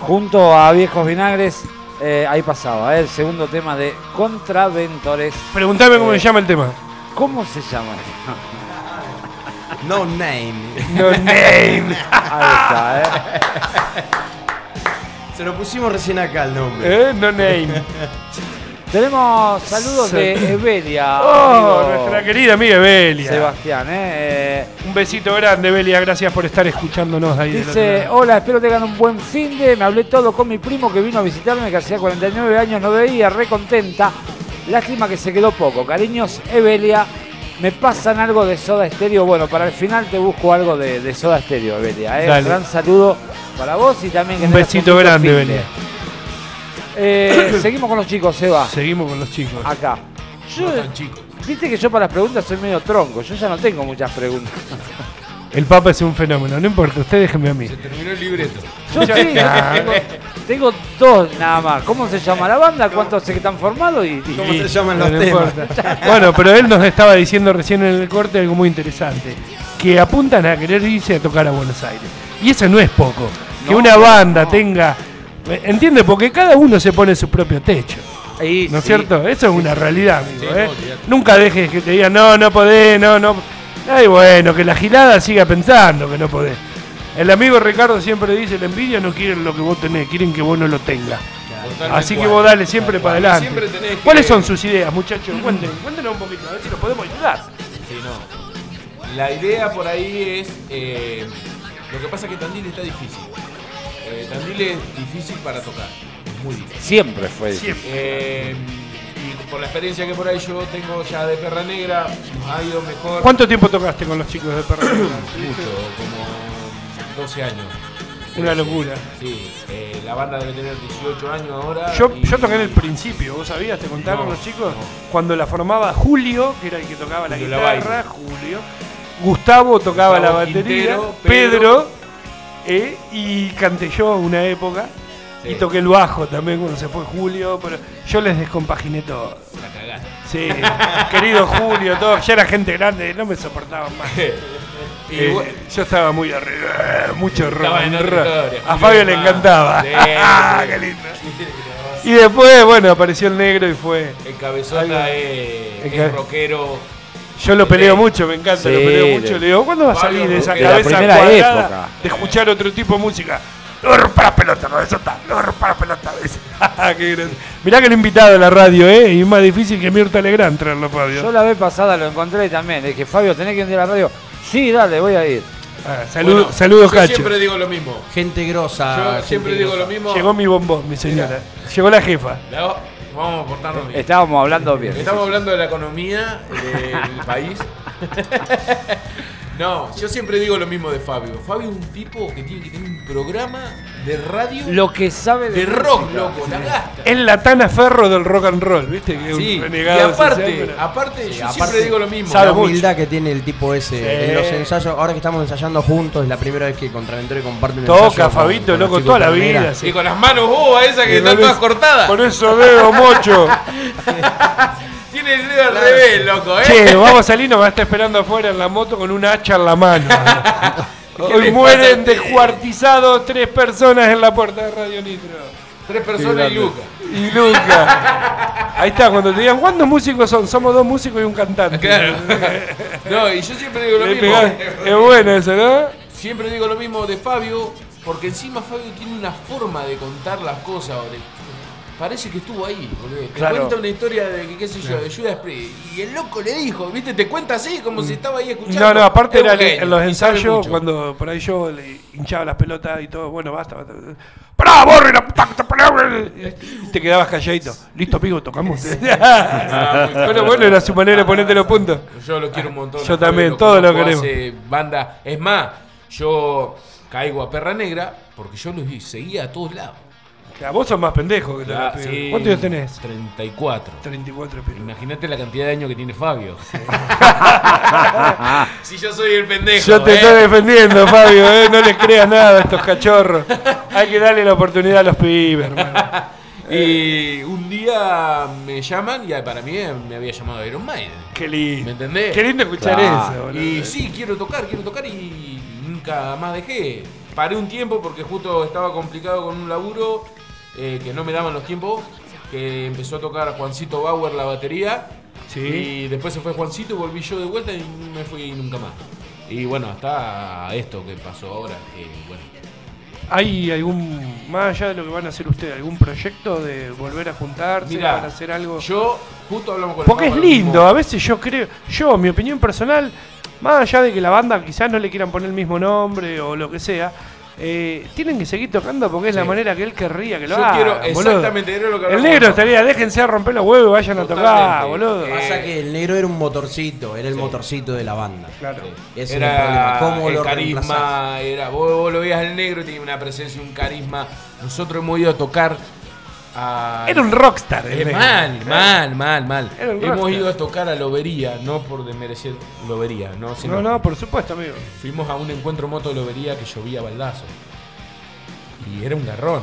junto a Viejos Vinagres. eh, ahí pasaba, ¿eh? el segundo tema de Contraventores. Preguntame cómo Eh, se llama el tema. ¿Cómo se llama? No name. No name. Ahí está, ¿eh? Se lo pusimos recién acá el nombre. ¿Eh? No name. (laughs) Tenemos saludos de Evelia. Oh, nuestra querida amiga Belia. Sebastián, ¿eh? Un besito grande, Belia. Gracias por estar escuchándonos ahí. Eh, Dice, hola, espero tengan un buen fin de. Me hablé todo con mi primo que vino a visitarme, que hacía 49 años no veía, re contenta. Lástima que se quedó poco. Cariños, Evelia. Me pasan algo de soda estéreo. Bueno, para el final te busco algo de, de soda estéreo, Evelia. ¿eh? Un gran saludo para vos y también que Un besito grande. Belia. Eh, (coughs) seguimos con los chicos, Seba. Seguimos con los chicos. Acá. Yo, No tan chicos. Viste que yo para las preguntas soy medio tronco. Yo ya no tengo muchas preguntas. (laughs) El Papa es un fenómeno. No importa, usted déjeme a mí. Se terminó el libreto. Yo sí, tengo, tengo dos nada más. ¿Cómo se llama la banda? ¿Cuántos se están formados? Y, y- ¿Cómo se llaman los No temas? importa. Bueno, pero él nos estaba diciendo recién en el corte algo muy interesante. Que apuntan a querer irse a tocar a Buenos Aires. Y eso no es poco. Que No, una banda no. tenga... ¿Entiende? Porque cada uno se pone su propio techo. y ¿No es sí. cierto? Eso es una realidad, amigo. Sí, ¿eh? no. Nunca dejes que te digan, no, no podés, no, no. Ay, bueno, que la gilada siga pensando que no podés. El amigo Ricardo siempre dice, la envidia no quieren lo que vos tenés, quieren que vos no lo tengas. Así que vos dale siempre para adelante. Siempre tenés que- ¿Cuáles son sus ideas, muchachos? Cuéntenos, cuéntenos un poquito, a ver si nos podemos ayudar. Sí, no. La idea por ahí es. eh, lo que pasa es que Tandil está difícil. Eh, Tandil es difícil para tocar. Es muy difícil. Siempre fue difícil. Eh, y por la experiencia que por ahí yo tengo ya de Perra Negra, ha ido mejor. ¿Cuánto tiempo tocaste con los chicos de Perra Negra? Mucho, como 12 años. Una locura. Sí, eh, la banda debe tener 18 años ahora. Yo, y- yo toqué en el principio, ¿vos sabías? ¿Te contaron No, los chicos? no. Cuando la formaba Julio, que era el que tocaba la Julio guitarra, Julio. Gustavo tocaba Gustavo la batería, Quintero, Pedro, Pedro. Eh, y canté yo una época. Sí. Y toqué el bajo también cuando se fue Julio, pero yo les descompaginé todo. La cagaste. Sí, querido Julio, todo, ya era gente grande, no me soportaban más. Y Eh, bueno, yo estaba muy arriba, mucho rock. A Fabio le encantaba. Sí, (laughs) Ah, qué lindo. Y después, bueno, apareció el negro y fue. el cabezota es, el es rockero. Yo lo peleo Sí. mucho, me encanta, lo peleo mucho. Le digo, ¿cuándo va a salir de esa. De cabeza primera cuadrada época. de escuchar otro tipo de música? No rompa la pelota, no rompa la pelota. dice. (laughs) Qué grande. Mirá que lo he invitado a la radio, ¿eh? Y es más difícil que Mirta Legrand traerlo, Fabio. Yo la vez pasada lo encontré también. Le dije, Fabio, ¿tenés que ir a la radio? Sí, dale, voy a ir. Ah, salud- Bueno, saludos, yo Cacho. siempre digo lo mismo. Gente grosa. Yo siempre digo grosa. lo mismo. Llegó mi bombón, mi señora. Llegó la jefa. La- vamos a portarnos bien. Estábamos hablando bien. Estamos hablando de la economía del país. (laughs) No, yo siempre digo lo mismo de Fabio. Fabio es un tipo que tiene que tener un programa de radio Lo que sabe de, de rock, música. loco, la gasta. Es la Tana Ferro del rock and roll, ¿viste? Que es Sí, un y renegado aparte, social, pero- aparte yo aparte, siempre digo lo mismo. sabe La mucho. humildad que tiene el tipo ese. Sí. En los ensayos, ahora que estamos ensayando juntos, es la primera vez que Contraventura comparte un Toca, ensayo Fabito, con loco, toda la vida. sí. Y con las manos boas esas que Y están con todas eso- cortadas. Con esos dedos, mocho. (laughs) Tiene el dedo al revés, loco, ¿eh? Che, vamos a salir, nos va a estar esperando afuera en la moto con un hacha en la mano. (laughs) Hoy mueren descuartizados tres personas en la puerta de Radio Nitro. Tres personas y Lucas. Y Luca. Ahí está, cuando te digan, ¿cuántos músicos son? Somos dos músicos y un cantante. Claro. (laughs) No, y yo siempre digo lo Le mismo. pegás- Es bueno eso, ¿no? Siempre digo lo mismo de Fabio, porque encima Fabio tiene una forma de contar las cosas. o de- Parece que estuvo ahí, boludo. Te Claro. cuenta una historia de, qué sé yo, de Judas Priest. Y el loco le dijo, ¿viste? Te cuenta así, como si estaba ahí escuchando. No, no, aparte era genio, en los ensayos, cuando por ahí yo le hinchaba las pelotas y todo, bueno, basta, basta. ¡Pará, borre la puta te parió! Y te quedabas calladito. Listo, pigo, tocamos. (laughs) Ah, bueno, bueno, era su manera de ponerte los puntos. Yo lo quiero un montón. Yo también, todos lo queremos. banda. Es más, yo caigo a Perra Negra porque yo los seguía a todos lados. Claro, vos sos más pendejo que Ah, pibes. sí, ¿Cuántos años tenés? 34. 34 pibes. Imagínate la cantidad de años que tiene Fabio. (laughs) si yo soy el pendejo. Yo te ¿eh? estoy defendiendo, Fabio, ¿eh? no les creas nada a estos cachorros. Hay que darle la oportunidad a los pibes, hermano. (laughs) Y un día me llaman y para mí me había llamado Iron Maiden. Qué lindo. ¿Me entendés? Qué lindo escuchar Claro. eso, boludo. Y sí, quiero tocar, quiero tocar y nunca más dejé. Paré un tiempo porque justo estaba complicado con un laburo eh, que no me daban los tiempos. Que empezó a tocar Juancito Bauer la batería. Sí. Y después se fue Juancito y volví yo de vuelta y me fui nunca más. Y bueno, hasta esto que pasó ahora. Que, bueno, ¿Hay algún, más allá de lo que van a hacer ustedes, algún proyecto de volver a juntarse, Mirá, van a hacer algo? yo justo hablamos con el Porque es lindo, mismo. a veces yo creo, yo, mi opinión personal, más allá de que la banda quizás no le quieran poner el mismo nombre o lo que sea, eh, tienen que seguir tocando porque es la manera que él querría que lo Yo hagan, quiero, exactamente, era lo que El negro estaría, déjense a romper los huevos y vayan a tocar, boludo. Eh, Pasa que el negro era un motorcito, era el Sí. motorcito de la banda. claro. Ese era, el problema. ¿Cómo el lo carisma, era, vos, vos lo veías al negro, tenía una presencia, un carisma. Nosotros hemos ido a tocar a... Era un rockstar. Eh, negro. mal, mal, mal, mal. Hemos rockstar. ido a tocar a Lobería, no por desmerecer Lobería, no, sino No, no, por supuesto, amigo. fuimos a un encuentro moto de Lobería que llovía baldazo. Y era un garrón,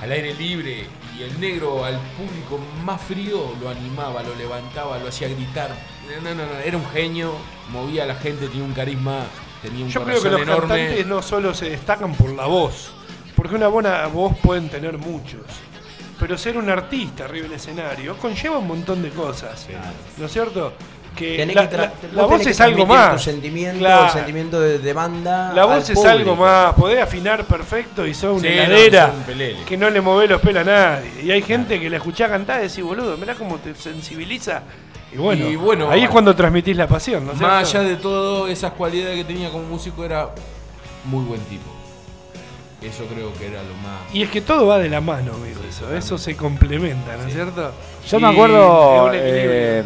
al aire libre. Y el negro al público más frío lo animaba, lo levantaba, lo hacía gritar. No, no, no, era un genio, movía a la gente, tenía un carisma, tenía un Yo creo que los enorme. cantantes no solo se destacan por la voz, porque una buena voz pueden tener muchos, pero ser un artista arriba del escenario conlleva un montón de cosas, ¿no es cierto? Que Tenés la, que la- la voz tenés que es algo más. Tu sentimiento, Claro. el sentimiento de, de banda. La voz es público. algo más, podés afinar perfecto y sos una Sí, no, heladera un que no le mueve los pelos a nadie. Y hay gente que la escuchá cantar y decís, boludo, mirá cómo te sensibiliza Y bueno, Y bueno, ahí es cuando transmitís la pasión, ¿no es Más cierto? allá de todas esas cualidades que tenía como músico, era muy buen tipo. Eso creo que era lo más. Y es que todo va de la mano, amigo, eso, eso se complementa, ¿no es cierto? Yo me acuerdo. es eh,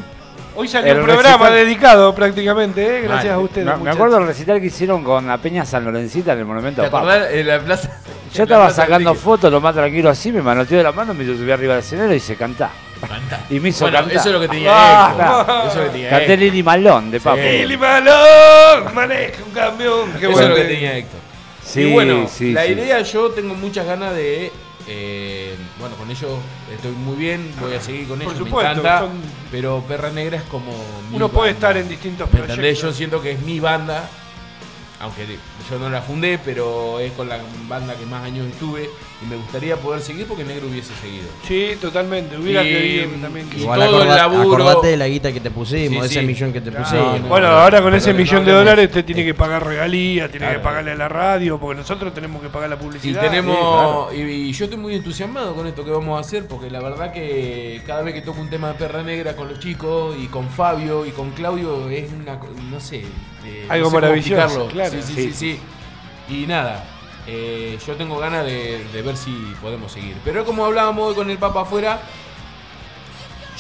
Hoy salió el un programa recital- dedicado prácticamente, ¿eh? gracias Mal. a ustedes. me, acuerdo del recital que hicieron con la Peña San Lorencita en el Monumento ¿Te a Papa. acordás en la plaza? en Yo la estaba plaza sacando fotos, lo más tranquilo así, me manoteó de la mano, me subí arriba del escenario y se cantá. Cantá. Y me hizo Bueno, cantar. eso es lo que tenía Ah, Héctor. Eso es lo que tenía Canté. Lili Malón de Papo. Lili Malón, maneja un camión. Qué Eso es bueno. lo que tenía Héctor. Sí, y bueno, sí, la sí. idea yo tengo muchas ganas de. eh, bueno, con ellos estoy muy bien, voy a seguir con Por ellos, supuesto, me encanta. son- Pero Perra Negra es como. mi Uno puede banda. estar en distintos ¿Me entendés? proyectos. Yo siento que es mi banda, aunque yo no la fundé, pero es con la banda que más años estuve y me gustaría poder seguir porque Negro hubiese seguido. Sí, totalmente. Hubiera Y- querido que también. Igual todo el acorda- laburo- acordate de la guita que te pusimos, Sí, ese sí. millón que te Claro, pusimos. no, Bueno, no, ahora con ese millón de dólares usted tiene que pagar regalías, tiene que pagarle a la radio, porque nosotros tenemos que pagar la Y publicidad. tenemos y, y yo estoy muy entusiasmado con esto que vamos a hacer porque la verdad que cada vez que toco un tema de Perra Negra con los chicos y con Fabio y con Claudio es una co- no sé, eh, Algo no sé cómo maravilloso, explicarlo. claro. Sí. sí, sí. Y nada, eh, yo tengo ganas de, de ver si podemos seguir. Pero como hablábamos hoy con el Papa afuera,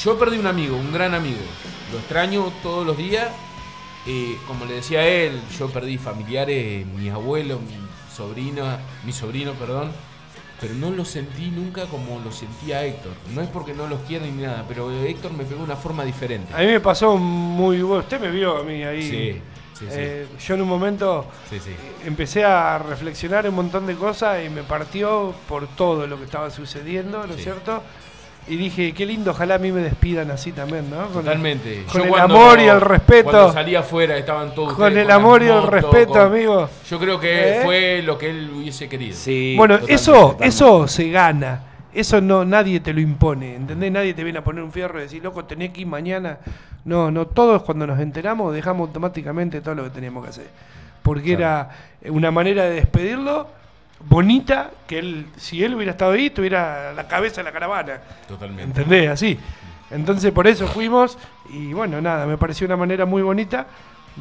yo perdí un amigo, un gran amigo. Lo extraño todos los días. Eh, como le decía él, yo perdí familiares, mis abuelos, mi sobrina, mi sobrino, perdón. Pero no lo sentí nunca como lo sentía Héctor. No es porque no los quiera ni nada, pero Héctor me pegó de una forma diferente. A mí me pasó muy bueno. Usted me vio a mí ahí. Sí, sí, sí. Eh, yo en un momento Sí, sí. empecé a reflexionar un montón de cosas y me partió por todo lo que estaba sucediendo, ¿no es Sí. cierto? Y dije, qué lindo, ojalá a mí me despidan así también, ¿no? Con- Totalmente. Con Yo el cuando- amor y el respeto. Cuando salí afuera estaban todos Con ustedes el amor y el respeto, con- amigo. Yo creo que ¿Eh? fue lo que él hubiese querido. Sí, Bueno, totalmente, eso, totalmente. eso se gana. Eso no, nadie te lo impone, ¿entendés? Nadie te viene a poner un fierro y decir, loco, tenés que ir mañana. No, no, todos cuando nos enteramos dejamos automáticamente todo lo que teníamos que hacer. Porque era una manera de despedirlo bonita, que él, si él hubiera estado ahí, tuviera la cabeza de la caravana. Totalmente. ¿Entendés? Así. Entonces por eso fuimos y bueno, nada, me pareció una manera muy bonita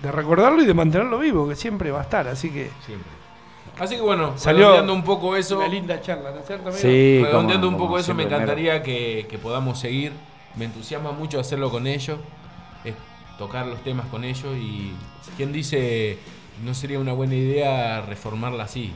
de recordarlo y de mantenerlo vivo, que siempre va a estar. Así que Siempre. Así que bueno, Salió redondeando un poco eso. una linda charla, ¿no es cierto, amigo? Sí, redondeando como- un poco eso, me encantaría que, que podamos seguir. Me entusiasma mucho hacerlo con ellos, es tocar los temas con ellos y quien dice no sería una buena idea reformarla así.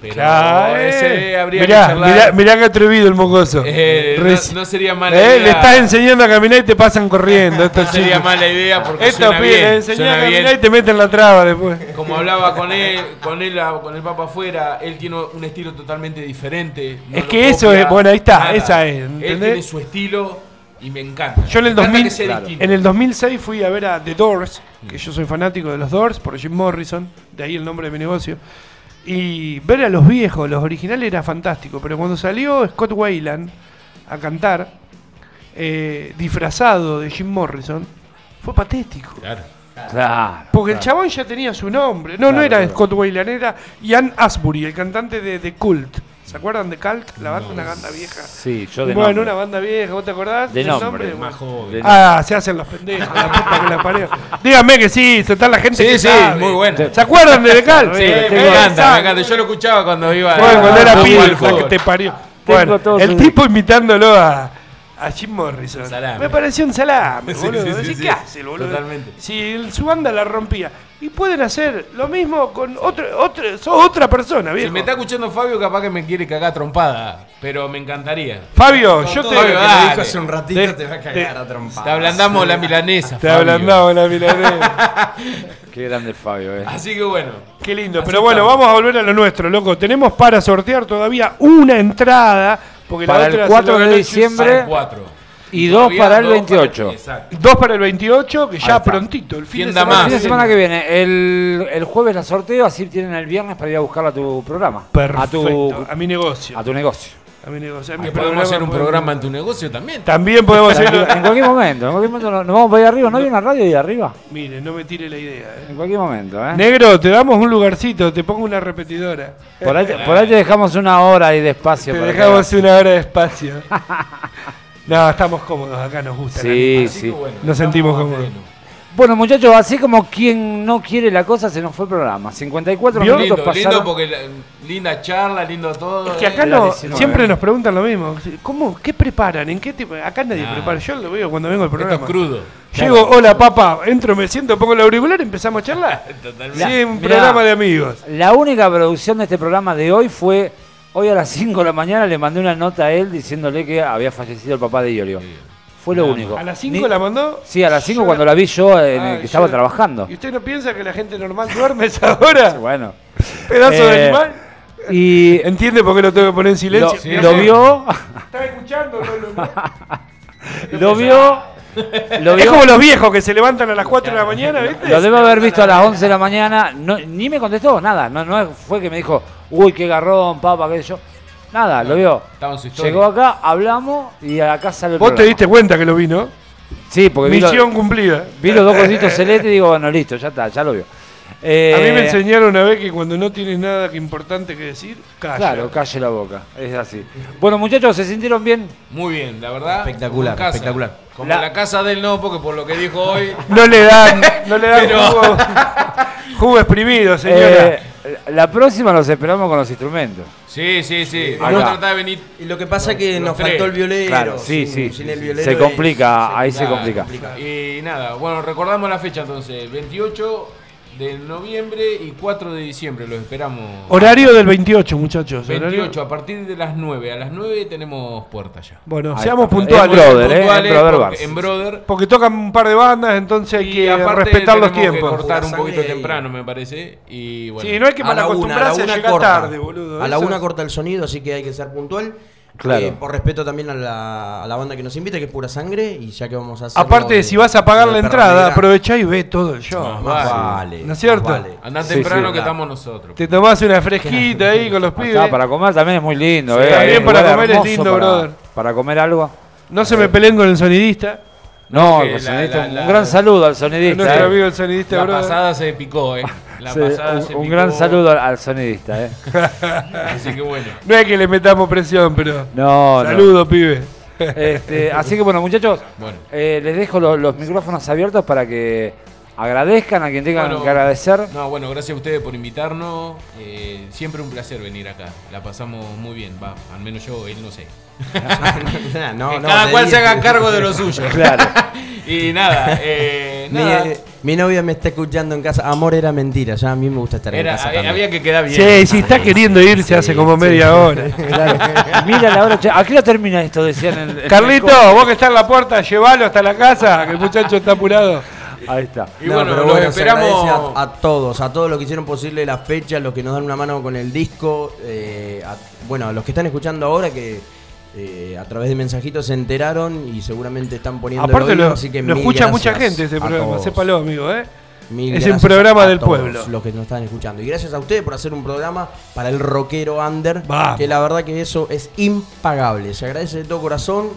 Pero Claro, ese eh. habría mirá, que mirá, mirá que atrevido el mocoso. Eh, no- no, sería mala Eh, idea. Le estás enseñando a caminar y te pasan corriendo. (laughs) Estos No sería mala idea porque Estos suena pibes bien, suena a caminar bien. y te meten la traba después. Como hablaba con él, con él, con el Papa afuera, él tiene un estilo totalmente diferente. no Es que eso es- bueno, ahí está, nada. esa es, Él ¿entendés? tiene su estilo y me encanta. Yo en el, Me encanta 2000, que sea distinto. en el 2006 fui a ver a The Doors, que yo soy fanático de los Doors, por Jim Morrison, de ahí el nombre de mi negocio. Y ver a los viejos, los originales era fantástico, pero cuando salió Scott Weiland a cantar, eh, disfrazado de Jim Morrison, fue patético. Claro. Claro. Porque el chabón ya tenía su nombre. No, no era claro. Scott Weiland, era Ian Asbury, el cantante de The Cult. ¿Se acuerdan de Cult? La banda, una banda vieja. Sí, yo de bueno, nombre. una banda vieja, ¿vos te acordás? De del nombre, Más joven. De- Ah, se hacen los pendejos, la puta que la parió. Dígame que sí, total la gente Sí, que sí, sabe. muy bueno. ¿Se acuerdan de Cult? Sí, Eh, me encanta, me encanta. Yo lo escuchaba cuando iba Bueno, cuando era a pibe, la que te parió. Bueno, todo el tipo imitándolo a, a Jim Morrison. Salame. Me pareció un salame, (laughs) Sí, boludo. sí, sí, sí. ¿Qué hace el boludo? Totalmente. Si su banda la rompía. Y pueden hacer lo mismo con otro, otro, sos otra persona, viejo. Si me está escuchando Fabio, capaz que me quiere cagar trompada, pero me encantaría. Fabio, yo te, dale. me dijo hace un ratito Te- te va a te- cagar a trompadas. Te ablandamos la milanesa. te Fabio. ablandamos la milanesa. (laughs) Qué grande Fabio, eh. Así que bueno. Qué lindo. Así Pero bueno, estamos. vamos a volver a lo nuestro, loco. Tenemos para sortear todavía una entrada. Porque Para la el otra se 4 lo de diciembre. Para el 4. Y dos para el 28. exacto. Dos para el 28, que ya prontito, el fin ¿Quién de da semana. más? El fin de semana que viene, el, el jueves la sorteo, así tienen el viernes para ir a buscarla a tu programa. Perfecto. A tu, A mi negocio. a tu negocio. A mi negocio. a mi Que podemos programa, hacer un podemos- programa en tu negocio también. También podemos Tranquilo, hacer. en cualquier momento, en cualquier momento nos, nos vamos para allá arriba. ¿No hay una radio ahí arriba? Mire, no me tire la idea. eh. En cualquier momento, ¿eh? Negro, te damos un lugarcito, te pongo una repetidora. Por ahí, te- por ahí te dejamos una hora ahí de espacio. Te para dejamos una hora de espacio. (laughs) No, estamos cómodos, acá nos gusta. Sí, Así sí. que bueno, Nos sentimos cómodos. Bueno, muchachos, así como quien no quiere la cosa, se nos fue el programa. 54 ¿Vio? minutos Lindo, pasaron. lindo porque la- linda charla, lindo todo. Es que acá eh. no, 19. siempre nos preguntan lo mismo. ¿Cómo? ¿Qué preparan? ¿En qué tipo? Acá nadie Nah. prepara. Yo lo veo cuando vengo al Esto es programa. crudo. Llego, hola papá, entro, me siento, pongo el auricular y empezamos a charlar. (laughs) Totalmente. Sí, un Mirá. programa de amigos. La única producción de este programa de hoy fue, hoy a las 5 de la mañana le mandé una nota a él diciéndole que había fallecido el papá de Iorio. Fue lo único. ¿A las 5 Ni- la mandó? Sí, a las 5 Yo cuando la vi yo en el Ah, que estaba yo- trabajando. ¿Y usted no piensa que la gente normal duerme a esa hora? Bueno. Pedazo de Eh, animal. Y ¿Entiende por qué lo tengo que poner en lo, silencio? Sí, lo vio, ¿Está escuchando? No, no. lo (laughs) vio, lo Es vio. como los viejos que se levantan a las 4 de la mañana, ¿viste? Lo debo haber visto a las 11 de la mañana, no, ni me contestó, nada. No, no fue que me dijo, uy, qué garrón, papá, qué sé yo. Nada, lo vio. Estaba en su historia. Llegó acá, hablamos y acá sale el Vos te programa. diste cuenta que lo vi, ¿no? Sí, porque vi, lo- Misión cumplida. vi los dos cositos celestes y digo, bueno, listo, ya está, ya lo vio. Eh, A mí me enseñaron una vez que cuando no tienes nada que importante que decir, calla. Claro, calle la boca, es así. Bueno, muchachos, ¿se sintieron bien? Muy bien, la verdad. Espectacular, como en casa. espectacular. Como La- la... casa del no, porque por lo que dijo hoy. No le dan, (laughs) no le dan Pero- jugo, (laughs) jugo exprimido, señora. Eh, la próxima los esperamos con los instrumentos. Sí, sí, sí. Vamos a tratar de venir. Y lo que pasa es que nos tres. faltó el violero. Claro, sí, sin- sí. sin el violero Se es- complica, ahí se complica. Y nada, bueno, recordamos la fecha entonces. 28 de noviembre y 4 de diciembre. Los esperamos. Horario del 28, muchachos. horario- 28 a partir de las 9. A las 9 tenemos puerta ya. Bueno, Ahí seamos está. puntuales. En Brother, ¿eh? Puntuales En Brother porque- en Brother. Porque tocan un par de bandas, entonces hay que respetar los tenemos que tiempos. cortar un poquito temprano, me parece. Y bueno. Sí, no hay que A la una, a la malacostumbrarse llegar corta. tarde, boludo. A la Eso- una corta el sonido, así que hay que ser puntual. Claro. Eh, por respeto también a la, a la banda que nos invita, que es pura sangre, y ya que vamos a hacer. Aparte, si vas a pagar la entrada, aprovechá y ve todo el show. Más Más vale. vale. ¿No es cierto? vale. Andá temprano sí, que estamos nosotros. Te tomás una fresquita ahí con los pibes. Acá para comer también es muy lindo, Sí, ¿eh? también para comer es lindo, para- brother. Para comer algo. No se me peleen con el sonidista. No, el sonidista, la- un la- gran saludo al sonidista. nuestro ¿eh? amigo el sonidista, La brother. pasada se picó, eh. (laughs) La Sí, pasada un, se un picó. gran saludo al, sonidista, ¿eh? (laughs) Así que bueno. No es que le metamos presión, pero. No, no. Saludos, pibe. Este, así que bueno, muchachos, Bueno. eh, les dejo lo- los micrófonos abiertos para que agradezcan a quien tengan Bueno, que agradecer. No, bueno, gracias a ustedes por invitarnos. Eh, siempre un placer venir acá. La pasamos muy bien, va. Al menos yo, él no sé. (laughs) no, Que no, cada cual se haga cargo de lo suyo. (laughs) Claro. (laughs) y nada, eh, nada. eh, mi novia me está escuchando en casa. Amor era mentira. Ya a mí me gusta estar Era- en casa. había, también. había que quedar bien. Sí, sí, está queriendo irse hace como media hora. Claro. Mira la hora, ¿a qué hora termina esto? Decían el- Carlito, vos que estás en la puerta, llévalo hasta la casa, que el muchacho está apurado. Ahí está. Y No, bueno, pero bueno, esperamos. a, a todos, a todos los que hicieron posible la fecha, los que nos dan una mano con el disco, eh, a- bueno, a los que están escuchando ahora que eh, a través de mensajitos se enteraron y seguramente están poniendo el Aparte oído, lo, así que lo mil escucha mucha gente ese programa, todos. sépalo, amigo, ¿eh? Mil Es un programa a del todos pueblo. Los que nos están escuchando. Y gracias a ustedes por hacer un programa para el rockero under. Vamos. Que la verdad que eso es impagable. Se agradece de todo corazón.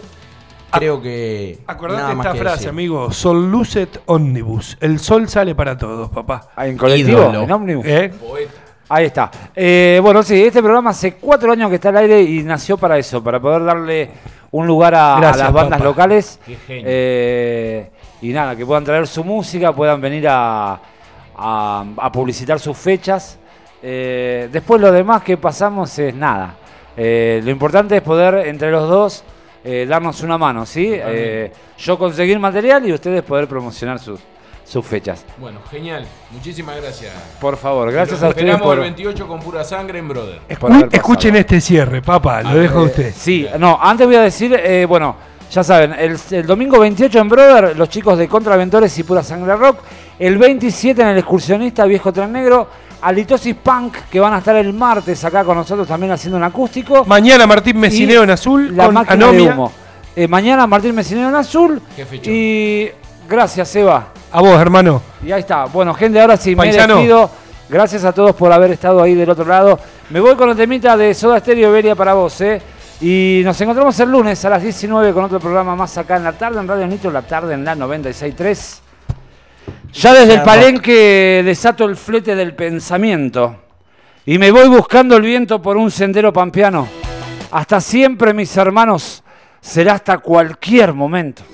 Creo que. Acordate nada más esta que frase, decir. amigo. Sol lucet omnibus. El sol sale para todos, papá. Ah, ¿En colectivo? Ídolo. ¿En ómnibus? ¿Eh? Poeta. Ahí está. Eh, bueno, sí, este programa hace cuatro años que está al aire y nació para eso, para poder darle un lugar a, las bandas papá. locales. Qué genio. Eh, y nada, que puedan traer su música, puedan venir a, a- a publicitar sus fechas. Eh, después lo demás que pasamos es nada. Lo importante es poder entre los dos darnos una mano, ¿sí? Yo conseguir material y ustedes poder promocionar sus, sus fechas. Bueno, genial. Muchísimas gracias. Por favor, gracias a ustedes esperamos por... el 28 con pura sangre en Brother. Escu- escuchen este cierre, papá, lo dejo a usted. Sí, no, antes voy a decir, eh, bueno, ya saben, el, el domingo 28 en Brother, los chicos de Contraventores y Pura Sangre Rock. El 27 en el Excursionista Viejo Tren Negro. Alitosis Punk, que van a estar el martes acá con nosotros también haciendo un acústico. Mañana Martín Mesineo Y en azul La con máquina de humo. Eh, mañana Martín Mesinero en azul. Qué fechón. Y gracias, Eva. A vos, hermano. Y ahí está. Bueno, gente, ahora sí Paisano. me despido. Gracias a todos por haber estado ahí del otro lado. Me voy con el temita de Soda Stereo Iberia para vos, ¿eh? Y nos encontramos el lunes a las 19 con otro programa más acá en la tarde, en Radio Nitro, la tarde en la 96.3. Ya desde el palenque desato el flete del pensamiento y me voy buscando el viento por un sendero pampeano. Hasta siempre, mis hermanos. será hasta cualquier momento.